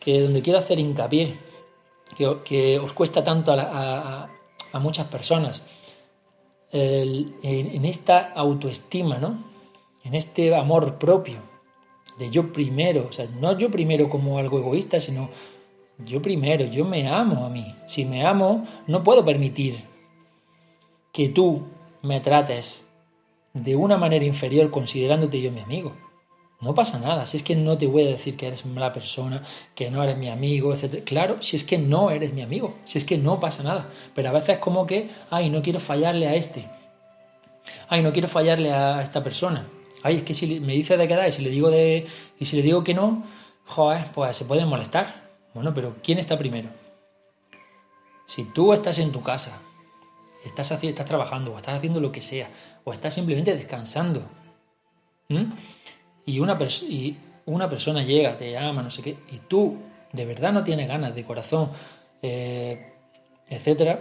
donde quiero hacer hincapié, que, os cuesta tanto a, a muchas personas en, esta autoestima, ¿no? En este amor propio, de yo primero, o sea, no yo primero como algo egoísta, sino yo primero, yo me amo a mí. Si me amo, no puedo permitir que tú me trates de una manera inferior considerándote yo mi amigo. No pasa nada, si es que no te voy a decir que eres mala persona, que no eres mi amigo, etc. Claro, si es que no eres mi amigo, si es que no pasa nada. Pero a veces es como que, ay, no quiero fallarle a este. Ay, no quiero fallarle a esta persona. Ay, es que si me dice de quedar y si le digo de y si le digo que no, joder, pues se puede molestar. Bueno, pero ¿quién está primero? Si tú estás en tu casa, estás, estás trabajando o estás haciendo lo que sea, o estás simplemente descansando, y una, y una persona llega, te llama, no sé qué, y tú de verdad no tienes ganas de corazón, eh, etcétera,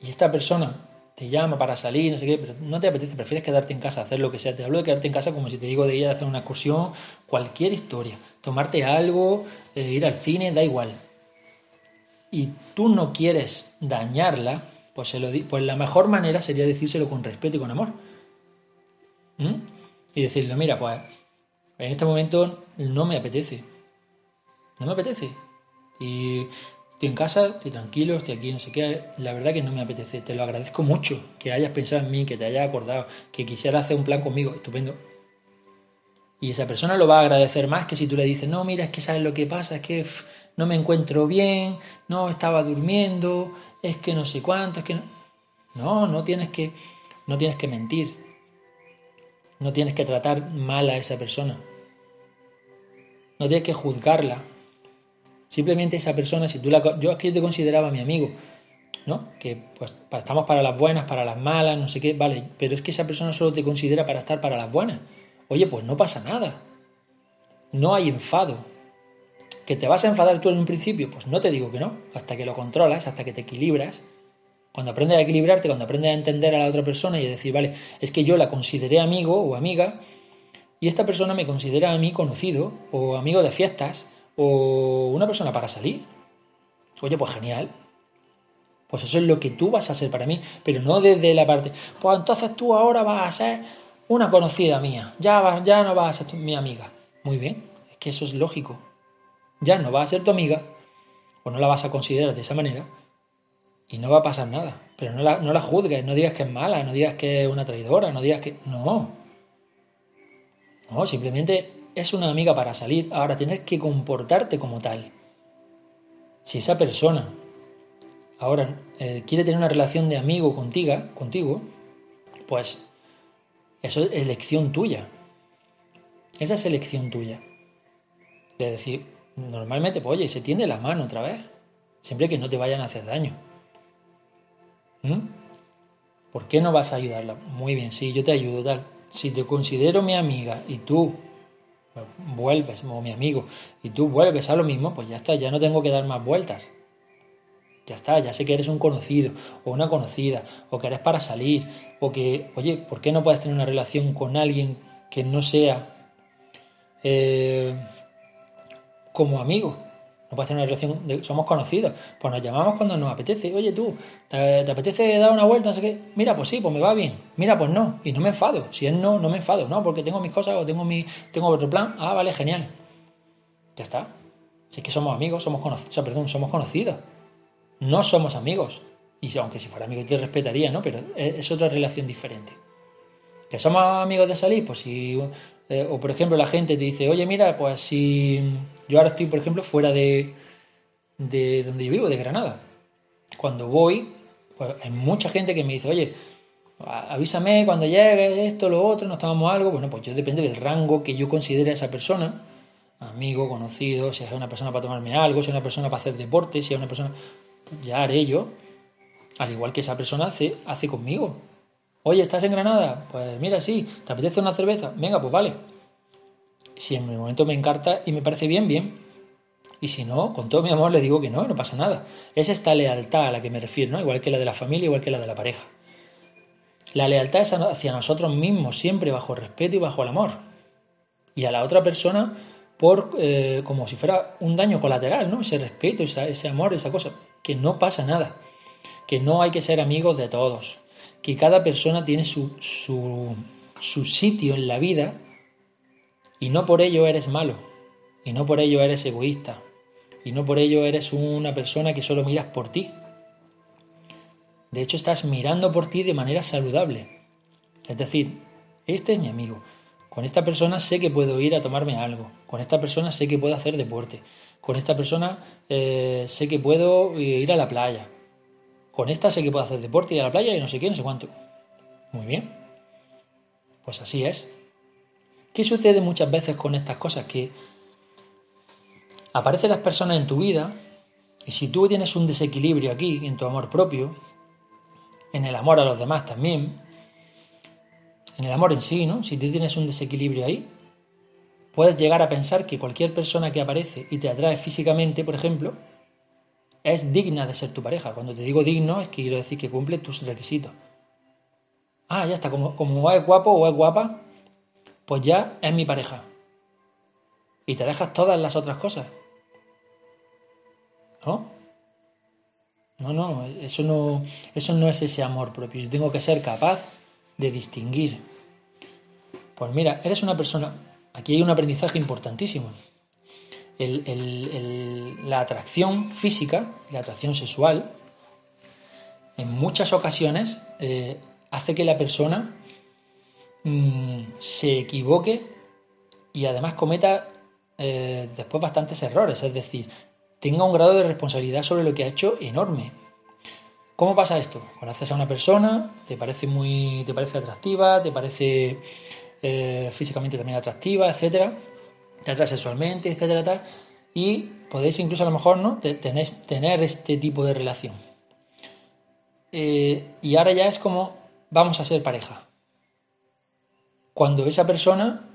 y esta persona te llama para salir, no sé qué, pero no te apetece, prefieres quedarte en casa, hacer lo que sea. Te hablo de quedarte en casa como si te digo de ir a hacer una excursión, cualquier historia, tomarte algo, eh, ir al cine, da igual. Y tú no quieres dañarla, pues, se lo pues la mejor manera sería decírselo con respeto y con amor. ¿Mm? y decirle, mira, pues en este momento no me apetece. No me apetece. Y estoy en casa, estoy tranquilo, estoy aquí, no sé qué. La verdad que no me apetece. Te lo agradezco mucho que hayas pensado en mí, que te hayas acordado, que quisiera hacer un plan conmigo. Estupendo. Y esa persona lo va a agradecer más que si tú le dices, no, mira, es que sabes lo que pasa, es que no me encuentro bien, no estaba durmiendo, es que no sé cuánto, es que no. No, no tienes que, no tienes que mentir. No tienes que tratar mal a esa persona. No tienes que juzgarla. Simplemente esa persona, si tú la... Yo es que yo te consideraba mi amigo, ¿no? Que pues estamos para las buenas, para las malas, no sé qué, vale, pero es que esa persona solo te considera para estar para las buenas. Oye, pues no pasa nada. No hay enfado. ¿Que te vas a enfadar tú en un principio? Pues no te digo que no, hasta que lo controlas, hasta que te equilibras, cuando aprendes a equilibrarte, cuando aprendes a entender a la otra persona y a decir, vale, es que yo la consideré amigo o amiga y esta persona me considera a mí conocido o amigo de fiestas o una persona para salir. Oye, pues genial. Pues eso es lo que tú vas a ser para mí, pero no desde la parte, pues entonces tú ahora vas a ser una conocida mía, ya, ya no va a ser mi amiga. Muy bien, es que eso es lógico. Ya no va a ser tu amiga, o no la vas a considerar de esa manera, y no va a pasar nada. Pero no la, no la juzgues, no digas que es mala, no digas que es una traidora, no digas que... No. No, simplemente es una amiga para salir. Ahora tienes que comportarte como tal. Si esa persona ahora eh, quiere tener una relación de amigo contigo, contigo, pues eso es elección tuya. Esa es elección tuya. De decir, normalmente, pues oye, se tiende la mano otra vez. Siempre que no te vayan a hacer daño. ¿Mm? ¿Por qué no vas a ayudarla? Muy bien, sí, yo te ayudo, tal. Si te considero mi amiga y tú vuelves, o mi amigo, y tú vuelves a lo mismo, pues ya está, ya no tengo que dar más vueltas. Ya está, ya sé que eres un conocido o una conocida, o que eres para salir, o que, oye, ¿por qué no puedes tener una relación con alguien que no sea eh, como amigo? No puedes tener una relación, de, somos conocidos, pues nos llamamos cuando nos apetece. Oye, tú, ¿te, apetece dar una vuelta? No sé qué. Mira, pues sí, pues me va bien. Mira, pues no. Y no me enfado. Si es no, no me enfado. No, porque tengo mis cosas o tengo, mi, tengo otro plan. Ah, vale, genial. Ya está. Si es que somos amigos, somos conocidos, sea, perdón, somos conocidos. No somos amigos. Y aunque si fuera amigo te respetaría, ¿no? Pero es otra relación diferente. ¿Que somos amigos de salir? Pues si eh, o por ejemplo la gente te dice, oye mira, pues si yo ahora estoy por ejemplo fuera de, de donde yo vivo, de Granada. Cuando voy, pues hay mucha gente que me dice, oye, avísame cuando llegue esto, lo otro, nos tomamos algo. Bueno, pues yo depende del rango que yo considere a esa persona, amigo, conocido, si es una persona para tomarme algo, si es una persona para hacer deporte, si es una persona, ya haré yo, al igual que esa persona hace, hace conmigo. Oye, ¿estás en Granada? Pues mira, sí, ¿te apetece una cerveza? Venga, pues vale. Si en el momento me encanta y me parece bien, bien. Y si no, con todo mi amor le digo que no, no pasa nada. Es esta lealtad a la que me refiero, ¿no? Igual que la de la familia, igual que la de la pareja. La lealtad es hacia nosotros mismos, siempre bajo respeto y bajo el amor. Y a la otra persona por eh, como si fuera un daño colateral, ¿no? Ese respeto, ese amor, esa cosa. Que no pasa nada. Que no hay que ser amigos de todos que cada persona tiene su, su, sitio en la vida y no por ello eres malo, y no por ello eres egoísta, y no por ello eres una persona que solo miras por ti. De hecho, estás mirando por ti de manera saludable. Es decir, este es mi amigo. Con esta persona sé que puedo ir a tomarme algo. Con esta persona sé que puedo hacer deporte. Con esta persona eh, sé que puedo ir a la playa. Con esta sé que puedo hacer deporte, ir a la playa y no sé qué, no sé cuánto. Muy bien. Pues así es. ¿Qué sucede muchas veces con estas cosas? Que aparecen las personas en tu vida y si tú tienes un desequilibrio aquí en tu amor propio, en el amor a los demás también, en el amor en sí, ¿no? Si tú tienes un desequilibrio ahí, puedes llegar a pensar que cualquier persona que aparece y te atrae físicamente, por ejemplo, es digna de ser tu pareja. Cuando te digo digno es que quiero decir que cumple tus requisitos. Ah, ya está, como, como es guapo o es guapa, pues ya es mi pareja. Y te dejas todas las otras cosas. ¿No? No, no, eso no, eso no es ese amor propio. Yo tengo que ser capaz de distinguir. Pues mira, eres una persona. Aquí hay un aprendizaje importantísimo la atracción física, la atracción sexual, en muchas ocasiones eh, hace que la persona mm, se equivoque y además cometa eh, después bastantes errores, es decir, tenga un grado de responsabilidad sobre lo que ha hecho enorme. ¿Cómo pasa esto? Conoces a una persona, te parece muy, te parece atractiva, te parece eh, físicamente también atractiva, etcétera, sexualmente, etcétera, tal, y podéis incluso a lo mejor ¿no? tener este tipo de relación. Eh, y ahora ya es como vamos a ser pareja. Cuando esa persona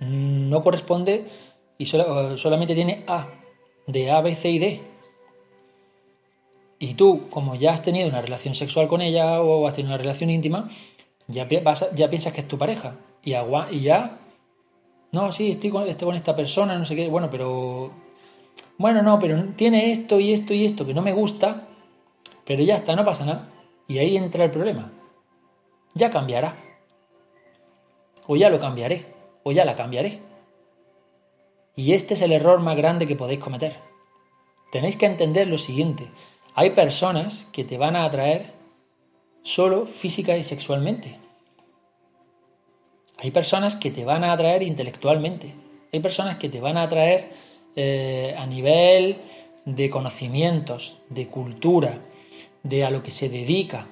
no corresponde y solamente tiene A, de A, B, C y D. Y tú, como ya has tenido una relación sexual con ella o has tenido una relación íntima, ya, piensas que es tu pareja. Y ya no, sí, estoy con, estoy con esta persona, no sé qué, bueno, pero... Bueno, no, pero tiene esto y esto y esto que no me gusta, pero ya está, no pasa nada. Y ahí entra el problema. Ya cambiará. o ya lo cambiaré, o ya la cambiaré. Y este es el error más grande que podéis cometer. Tenéis que entender lo siguiente. Hay personas que te van a atraer solo física y sexualmente. Hay personas que te van a atraer intelectualmente. Hay personas que te van a atraer eh, a nivel de conocimientos, de cultura, de a lo que se dedica,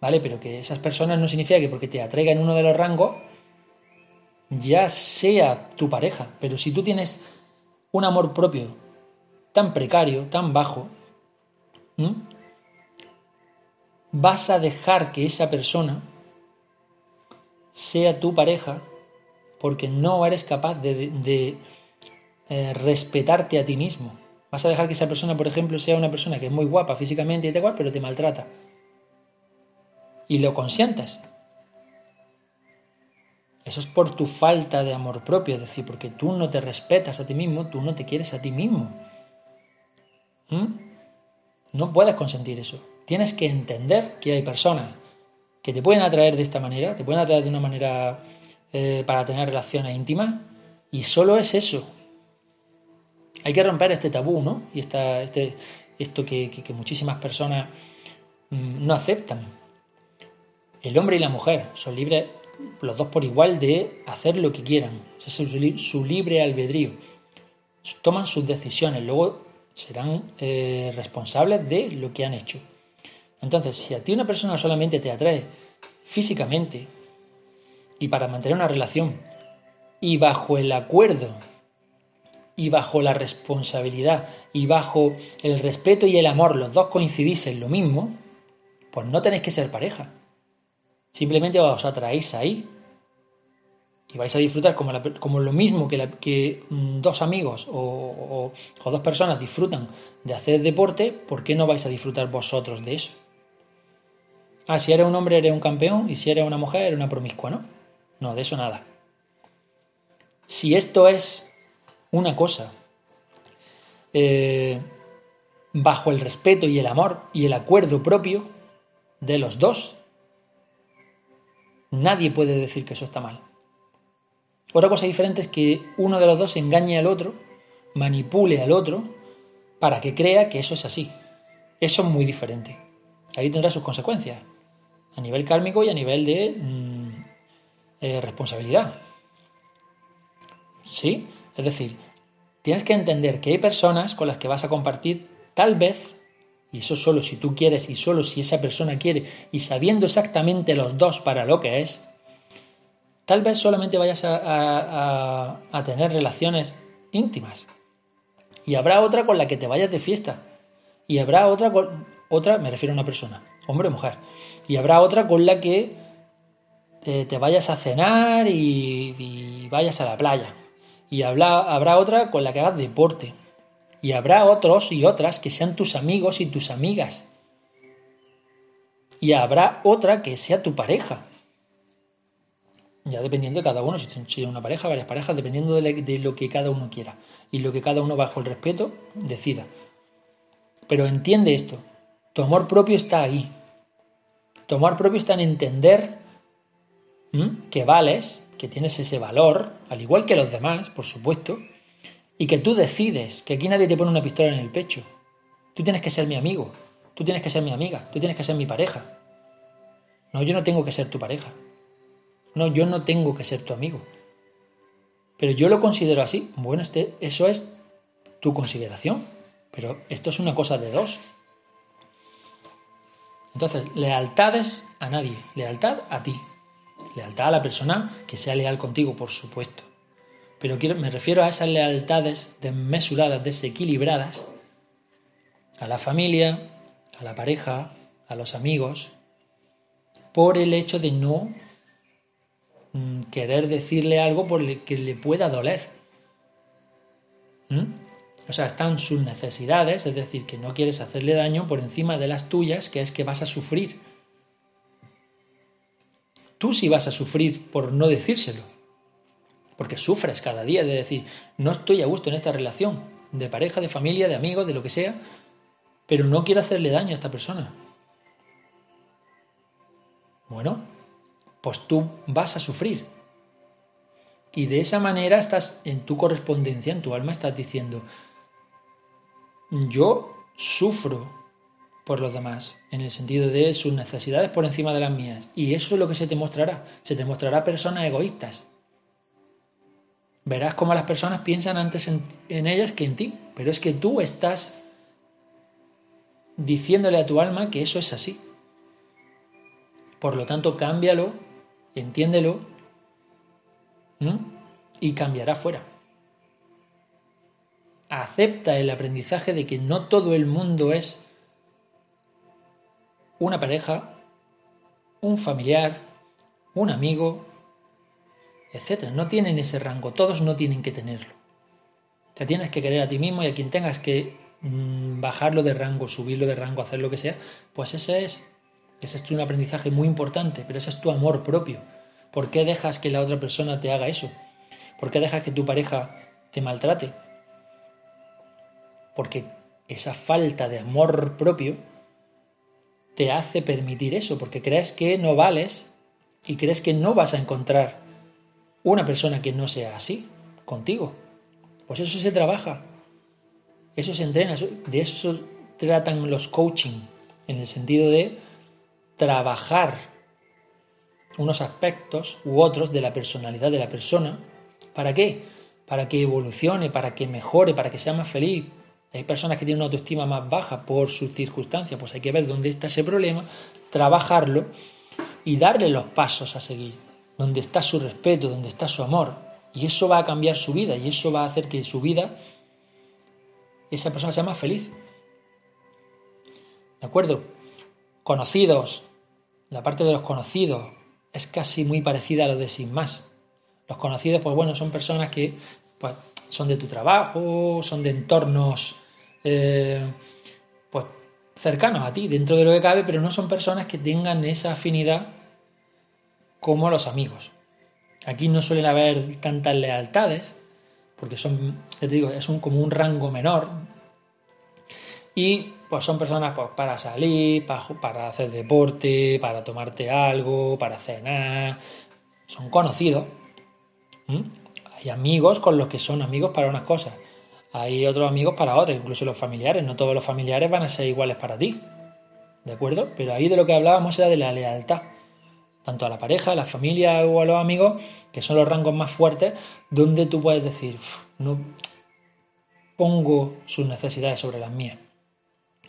¿vale? Pero que esas personas no significa que porque te atraigan uno de los rangos ya sea tu pareja. Pero si tú tienes un amor propio tan precario, tan bajo, vas a dejar que esa persona sea tu pareja porque no eres capaz de, eh, respetarte a ti mismo. Vas a dejar que esa persona, por ejemplo, sea una persona que es muy guapa físicamente y tal pero te maltrata. Y lo consientas. Eso es por tu falta de amor propio, es decir, porque tú no te respetas a ti mismo, tú no te quieres a ti mismo. ¿Mm? No puedes consentir eso. Tienes que entender que hay personas que te pueden atraer de esta manera, te pueden atraer de una manera eh, para tener relaciones íntimas, y solo es eso. Hay que romper este tabú, ¿no? Y esta, este, esto que, muchísimas personas mm, no aceptan. El hombre y la mujer son libres los dos por igual de hacer lo que quieran. es su libre albedrío. Toman sus decisiones, luego serán eh, responsables de lo que han hecho. Entonces, si a ti una persona solamente te atrae físicamente y para mantener una relación y bajo el acuerdo y bajo la responsabilidad y bajo el respeto y el amor los dos coincidís en lo mismo, pues no tenéis que ser pareja. Simplemente os atraéis ahí y vais a disfrutar como, lo mismo que, dos amigos o, dos personas disfrutan de hacer deporte, ¿por qué no vais a disfrutar vosotros de eso? Ah, si eres un hombre eres un campeón y si eres una mujer eres una promiscua, ¿no? No, de eso nada. Si esto es una cosa eh, bajo el respeto y el amor y el acuerdo propio de los dos, Nadie puede decir que eso está mal. Otra cosa diferente es que uno de los dos engañe al otro, manipule al otro, para que crea que eso es así. Eso es muy diferente. Ahí tendrá sus consecuencias, a nivel kármico y a nivel de mm, eh, responsabilidad. ¿Sí? Es decir, tienes que entender que hay personas con las que vas a compartir tal vez y eso solo si tú quieres y solo si esa persona quiere y sabiendo exactamente los dos para lo que es, tal vez solamente vayas a, tener relaciones íntimas. Y habrá otra con la que te vayas de fiesta. Y habrá otra otra, me refiero a una persona, hombre o mujer. Y habrá otra con la que te, vayas a cenar y, vayas a la playa. Y habrá otra con la que hagas deporte y habrá otros y otras que sean tus amigos y tus amigas. Y habrá otra que sea tu pareja. Ya dependiendo de cada uno, si tiene una pareja, varias parejas, dependiendo de lo que cada uno quiera y lo que cada uno bajo el respeto decida. Pero entiende esto, tu amor propio está ahí. Tu amor propio está en entender que vales, que tienes ese valor, al igual que los demás, por supuesto, y que tú decides, que aquí nadie te pone una pistola en el pecho. Tú tienes que ser mi amigo, tú tienes que ser mi amiga, tú tienes que ser mi pareja. No, yo no tengo que ser tu pareja. No, yo no tengo que ser tu amigo. Pero yo lo considero así. Bueno, este, eso es tu consideración. Pero esto es una cosa de dos. Entonces, lealtades a nadie. Lealtad a ti. Lealtad a la persona que sea leal contigo, por supuesto pero me refiero a esas lealtades desmesuradas, desequilibradas, a la familia, a la pareja, a los amigos, por el hecho de no mm, querer decirle algo por el que le pueda doler. ¿Mm? O sea, están sus necesidades, es decir, que no quieres hacerle daño por encima de las tuyas, que es que vas a sufrir. Tú sí vas a sufrir por no decírselo porque sufres cada día de decir, no estoy a gusto en esta relación, de pareja, de familia, de amigos, de lo que sea, pero no quiero hacerle daño a esta persona. Bueno, pues tú vas a sufrir. Y de esa manera estás en tu correspondencia, en tu alma, estás diciendo, yo sufro por los demás, en el sentido de sus necesidades por encima de las mías. Y eso es lo que se te mostrará. Se te mostrará personas egoístas. Verás cómo las personas piensan antes en, ellas que en ti. Pero es que tú estás diciéndole a tu alma que eso es así. Por lo tanto, cámbialo, entiéndelo y cambiará fuera. Acepta el aprendizaje de que no todo el mundo es una pareja, un familiar, un amigo, etc. No tienen ese rango, todos no tienen que tenerlo. Te tienes que querer a ti mismo y a quien tengas que mm, bajarlo de rango, subirlo de rango, hacer lo que sea, pues ese es, ese es un aprendizaje muy importante, pero ese es tu amor propio. ¿Por qué dejas que la otra persona te haga eso? ¿Por qué dejas que tu pareja te maltrate? Porque esa falta de amor propio te hace permitir eso, porque crees que no vales y crees que no vas a encontrar una persona que no sea así contigo. Pues eso se trabaja, eso se entrena, de eso tratan los coaching, en el sentido de trabajar unos aspectos u otros de la personalidad de la persona. ¿Para qué? Para que evolucione, para que mejore, para que sea más feliz, hay personas que tienen una autoestima más baja por sus circunstancias, pues hay que ver dónde está ese problema, trabajarlo y darle los pasos a seguir, donde está su respeto, donde está su amor. Y eso va a cambiar su vida y eso va a hacer que su vida, esa persona sea más feliz. ¿De acuerdo? Conocidos, la parte de los conocidos es casi muy parecida a lo de sin más. Los conocidos, pues bueno, son personas que pues, son de tu trabajo, son de entornos eh, pues cercanos a ti, dentro de lo que cabe, pero no son personas que tengan esa afinidad como los amigos. Aquí no suelen haber tantas lealtades, porque son, te digo, es un, como un rango menor. Y pues son personas pues, para salir, para, para hacer deporte, para tomarte algo, para cenar. Son conocidos. Hay amigos con los que son amigos para unas cosas hay otros amigos para otros, incluso los familiares. No todos los familiares van a ser iguales para ti. ¿De acuerdo? Pero ahí de lo que hablábamos era de la lealtad. Tanto a la pareja, a la familia o a los amigos, que son los rangos más fuertes, donde tú puedes decir, no pongo sus necesidades sobre las mías.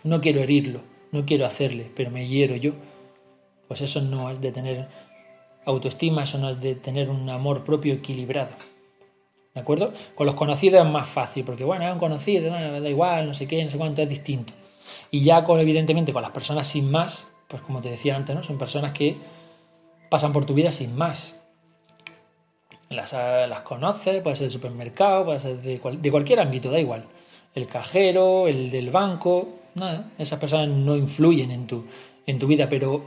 No quiero herirlo, no quiero hacerle, pero me hiero yo. Pues eso no es de tener autoestima, eso no es de tener un amor propio equilibrado. ¿De acuerdo? Con los conocidos es más fácil, porque bueno, es un conocido, da igual, no sé qué, no sé cuánto, es distinto. Y ya con, evidentemente, con las personas sin más, pues como te decía antes, ¿no? Son personas que pasan por tu vida sin más. Las, las conoces, puede ser del supermercado, puede ser de, de cualquier ámbito, da igual. El cajero, el del banco, nada, esas personas no influyen en tu, en tu vida, pero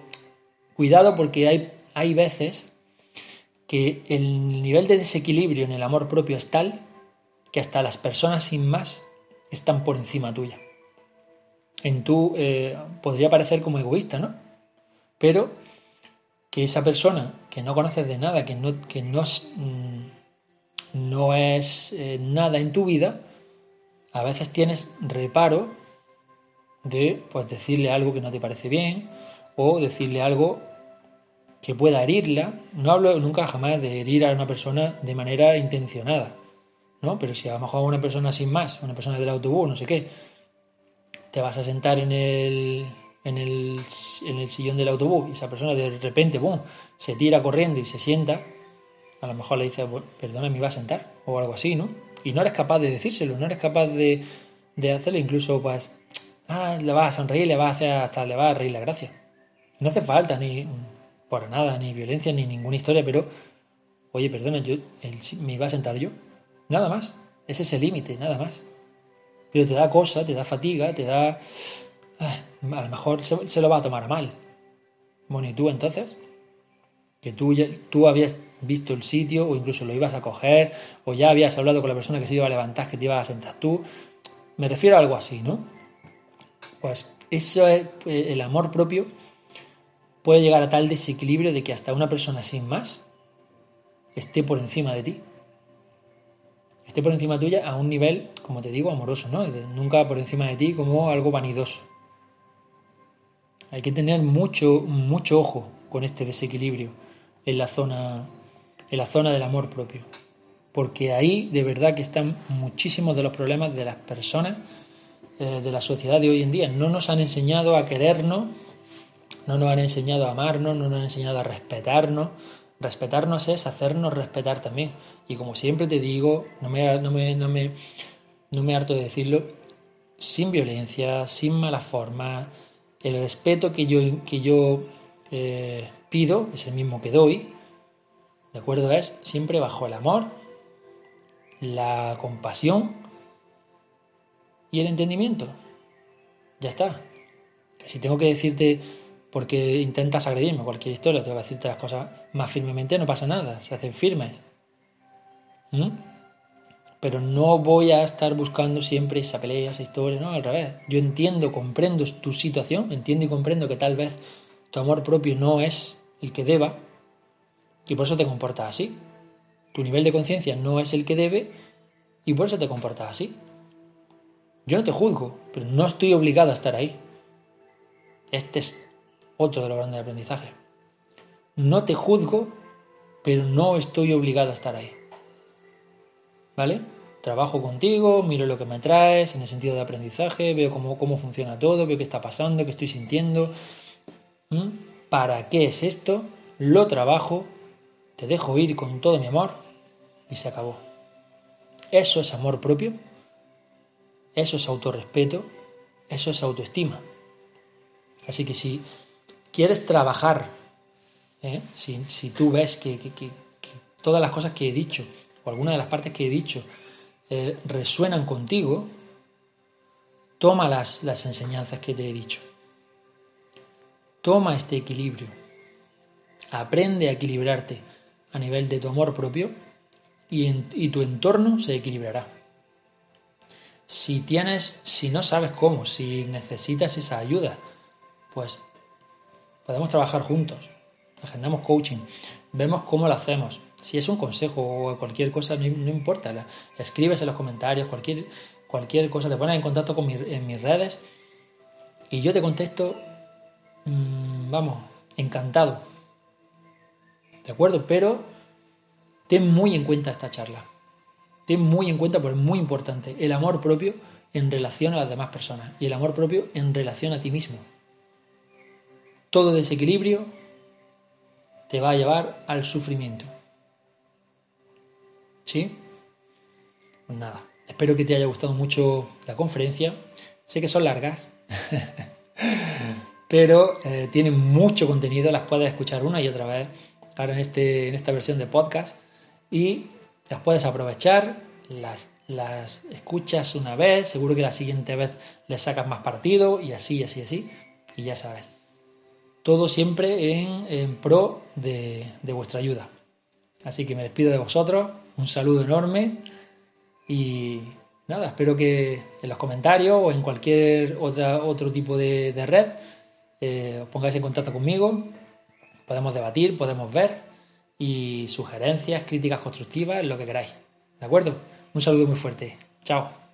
cuidado porque hay, hay veces que el nivel de desequilibrio en el amor propio es tal que hasta las personas sin más están por encima tuya. En tú eh, podría parecer como egoísta, ¿no? Pero que esa persona que no conoces de nada, que no, que no, mm, no es eh, nada en tu vida, a veces tienes reparo de pues, decirle algo que no te parece bien o decirle algo que pueda herirla. No hablo nunca jamás de herir a una persona de manera intencionada, ¿no? Pero si a lo mejor una persona sin más, una persona del autobús, no sé qué, te vas a sentar en el, en el, en el sillón del autobús y esa persona de repente, boom, se tira corriendo y se sienta, a lo mejor le dices, perdona, me iba a sentar, o algo así, ¿no? Y no eres capaz de decírselo, no eres capaz de, de hacerlo, incluso pues, ah, le vas a sonreír, le vas a hacer, hasta le vas a reír la gracia. No hace falta ni para nada, ni violencia, ni ninguna historia, pero, oye, perdona, yo me iba a sentar yo. Nada más. Ese es el límite, nada más. Pero te da cosa, te da fatiga, te da... a lo mejor se, lo va a tomar mal. Bueno, ¿y tú entonces? Que tú, tú habías visto el sitio o incluso lo ibas a coger o ya habías hablado con la persona que se iba a levantar, que te ibas a sentar tú. Me refiero a algo así, ¿no? Pues eso es eh, el amor propio puede llegar a tal desequilibrio de que hasta una persona sin más esté por encima de ti. esté por encima tuya a un nivel, como te digo, amoroso, ¿no? Nunca por encima de ti como algo vanidoso. Hay que tener mucho, mucho ojo con este desequilibrio en la zona, en la zona del amor propio. Porque ahí de verdad que están muchísimos de los problemas de las personas eh, de la sociedad de hoy en día. No nos han enseñado a querernos, no nos han enseñado a amarnos, no nos han enseñado a respetarnos. Respetarnos es hacernos respetar también. Y como siempre te digo, no me, no me, no me, no me harto de decirlo, sin violencia, sin malas formas, el respeto que yo, que yo eh, pido es el mismo que doy, ¿de acuerdo? Es siempre bajo el amor, la compasión y el entendimiento. Ya está. Si tengo que decirte porque intentas agredirme cualquier historia, tengo que decirte las cosas más firmemente, no pasa nada, se hacen firmes. ¿Mm? Pero no voy a estar buscando siempre esa pelea, esa historia, no, al revés. Yo entiendo, comprendo tu situación, entiendo y comprendo que tal vez tu amor propio no es el que deba y por eso te comportas así. Tu nivel de conciencia no es el que debe y por eso te comportas así. Yo no te juzgo, pero no estoy obligado a estar ahí. Este es otro de los grandes aprendizajes. No te juzgo, pero no estoy obligado a estar ahí. ¿Vale? Trabajo contigo, miro lo que me traes en el sentido de aprendizaje, veo cómo, cómo funciona todo, veo qué está pasando, qué estoy sintiendo. ¿Mm? ¿Para qué es esto? Lo trabajo, te dejo ir con todo mi amor y se acabó. Eso es amor propio, eso es autorrespeto, eso es autoestima. Así que si quieres trabajar, ¿eh? si, tú ves que, todas las cosas que he dicho, o algunas de las partes que he dicho, eh, resuenan contigo, toma las, las enseñanzas que te he dicho. Toma este equilibrio. Aprende a equilibrarte a nivel de tu amor propio y, tu entorno se equilibrará. Si tienes, si no sabes cómo, si necesitas esa ayuda, pues podemos trabajar juntos. Agendamos coaching, vemos cómo lo hacemos. Si es un consejo o cualquier cosa, no, importa. La, escribes en los comentarios, cualquier, cualquier cosa, te pones en contacto con en mis redes y yo te contesto, mm, vamos, encantado. ¿De acuerdo? Pero ten muy en cuenta esta charla. Ten muy en cuenta, porque es muy importante, el amor propio en relación a las demás personas y el amor propio en relación a ti mismo. Todo desequilibrio te va a llevar al sufrimiento. ¿Sí? Pues nada, espero que te haya gustado mucho la conferencia. Sé que son largas, pero eh, tienen mucho contenido, las puedes escuchar una y otra vez ahora en, este, en esta versión de podcast y las puedes aprovechar, las, las escuchas una vez, seguro que la siguiente vez le sacas más partido y así, así, así, y ya sabes. Todo siempre en, pro de, vuestra ayuda. Así que me despido de vosotros, un saludo enorme y nada, espero que en los comentarios o en cualquier otra, otro tipo de, red eh, os pongáis en contacto conmigo Podemos debatir, podemos ver y sugerencias, críticas constructivas, lo que queráis. ¿De acuerdo? Un saludo muy fuerte. Chao.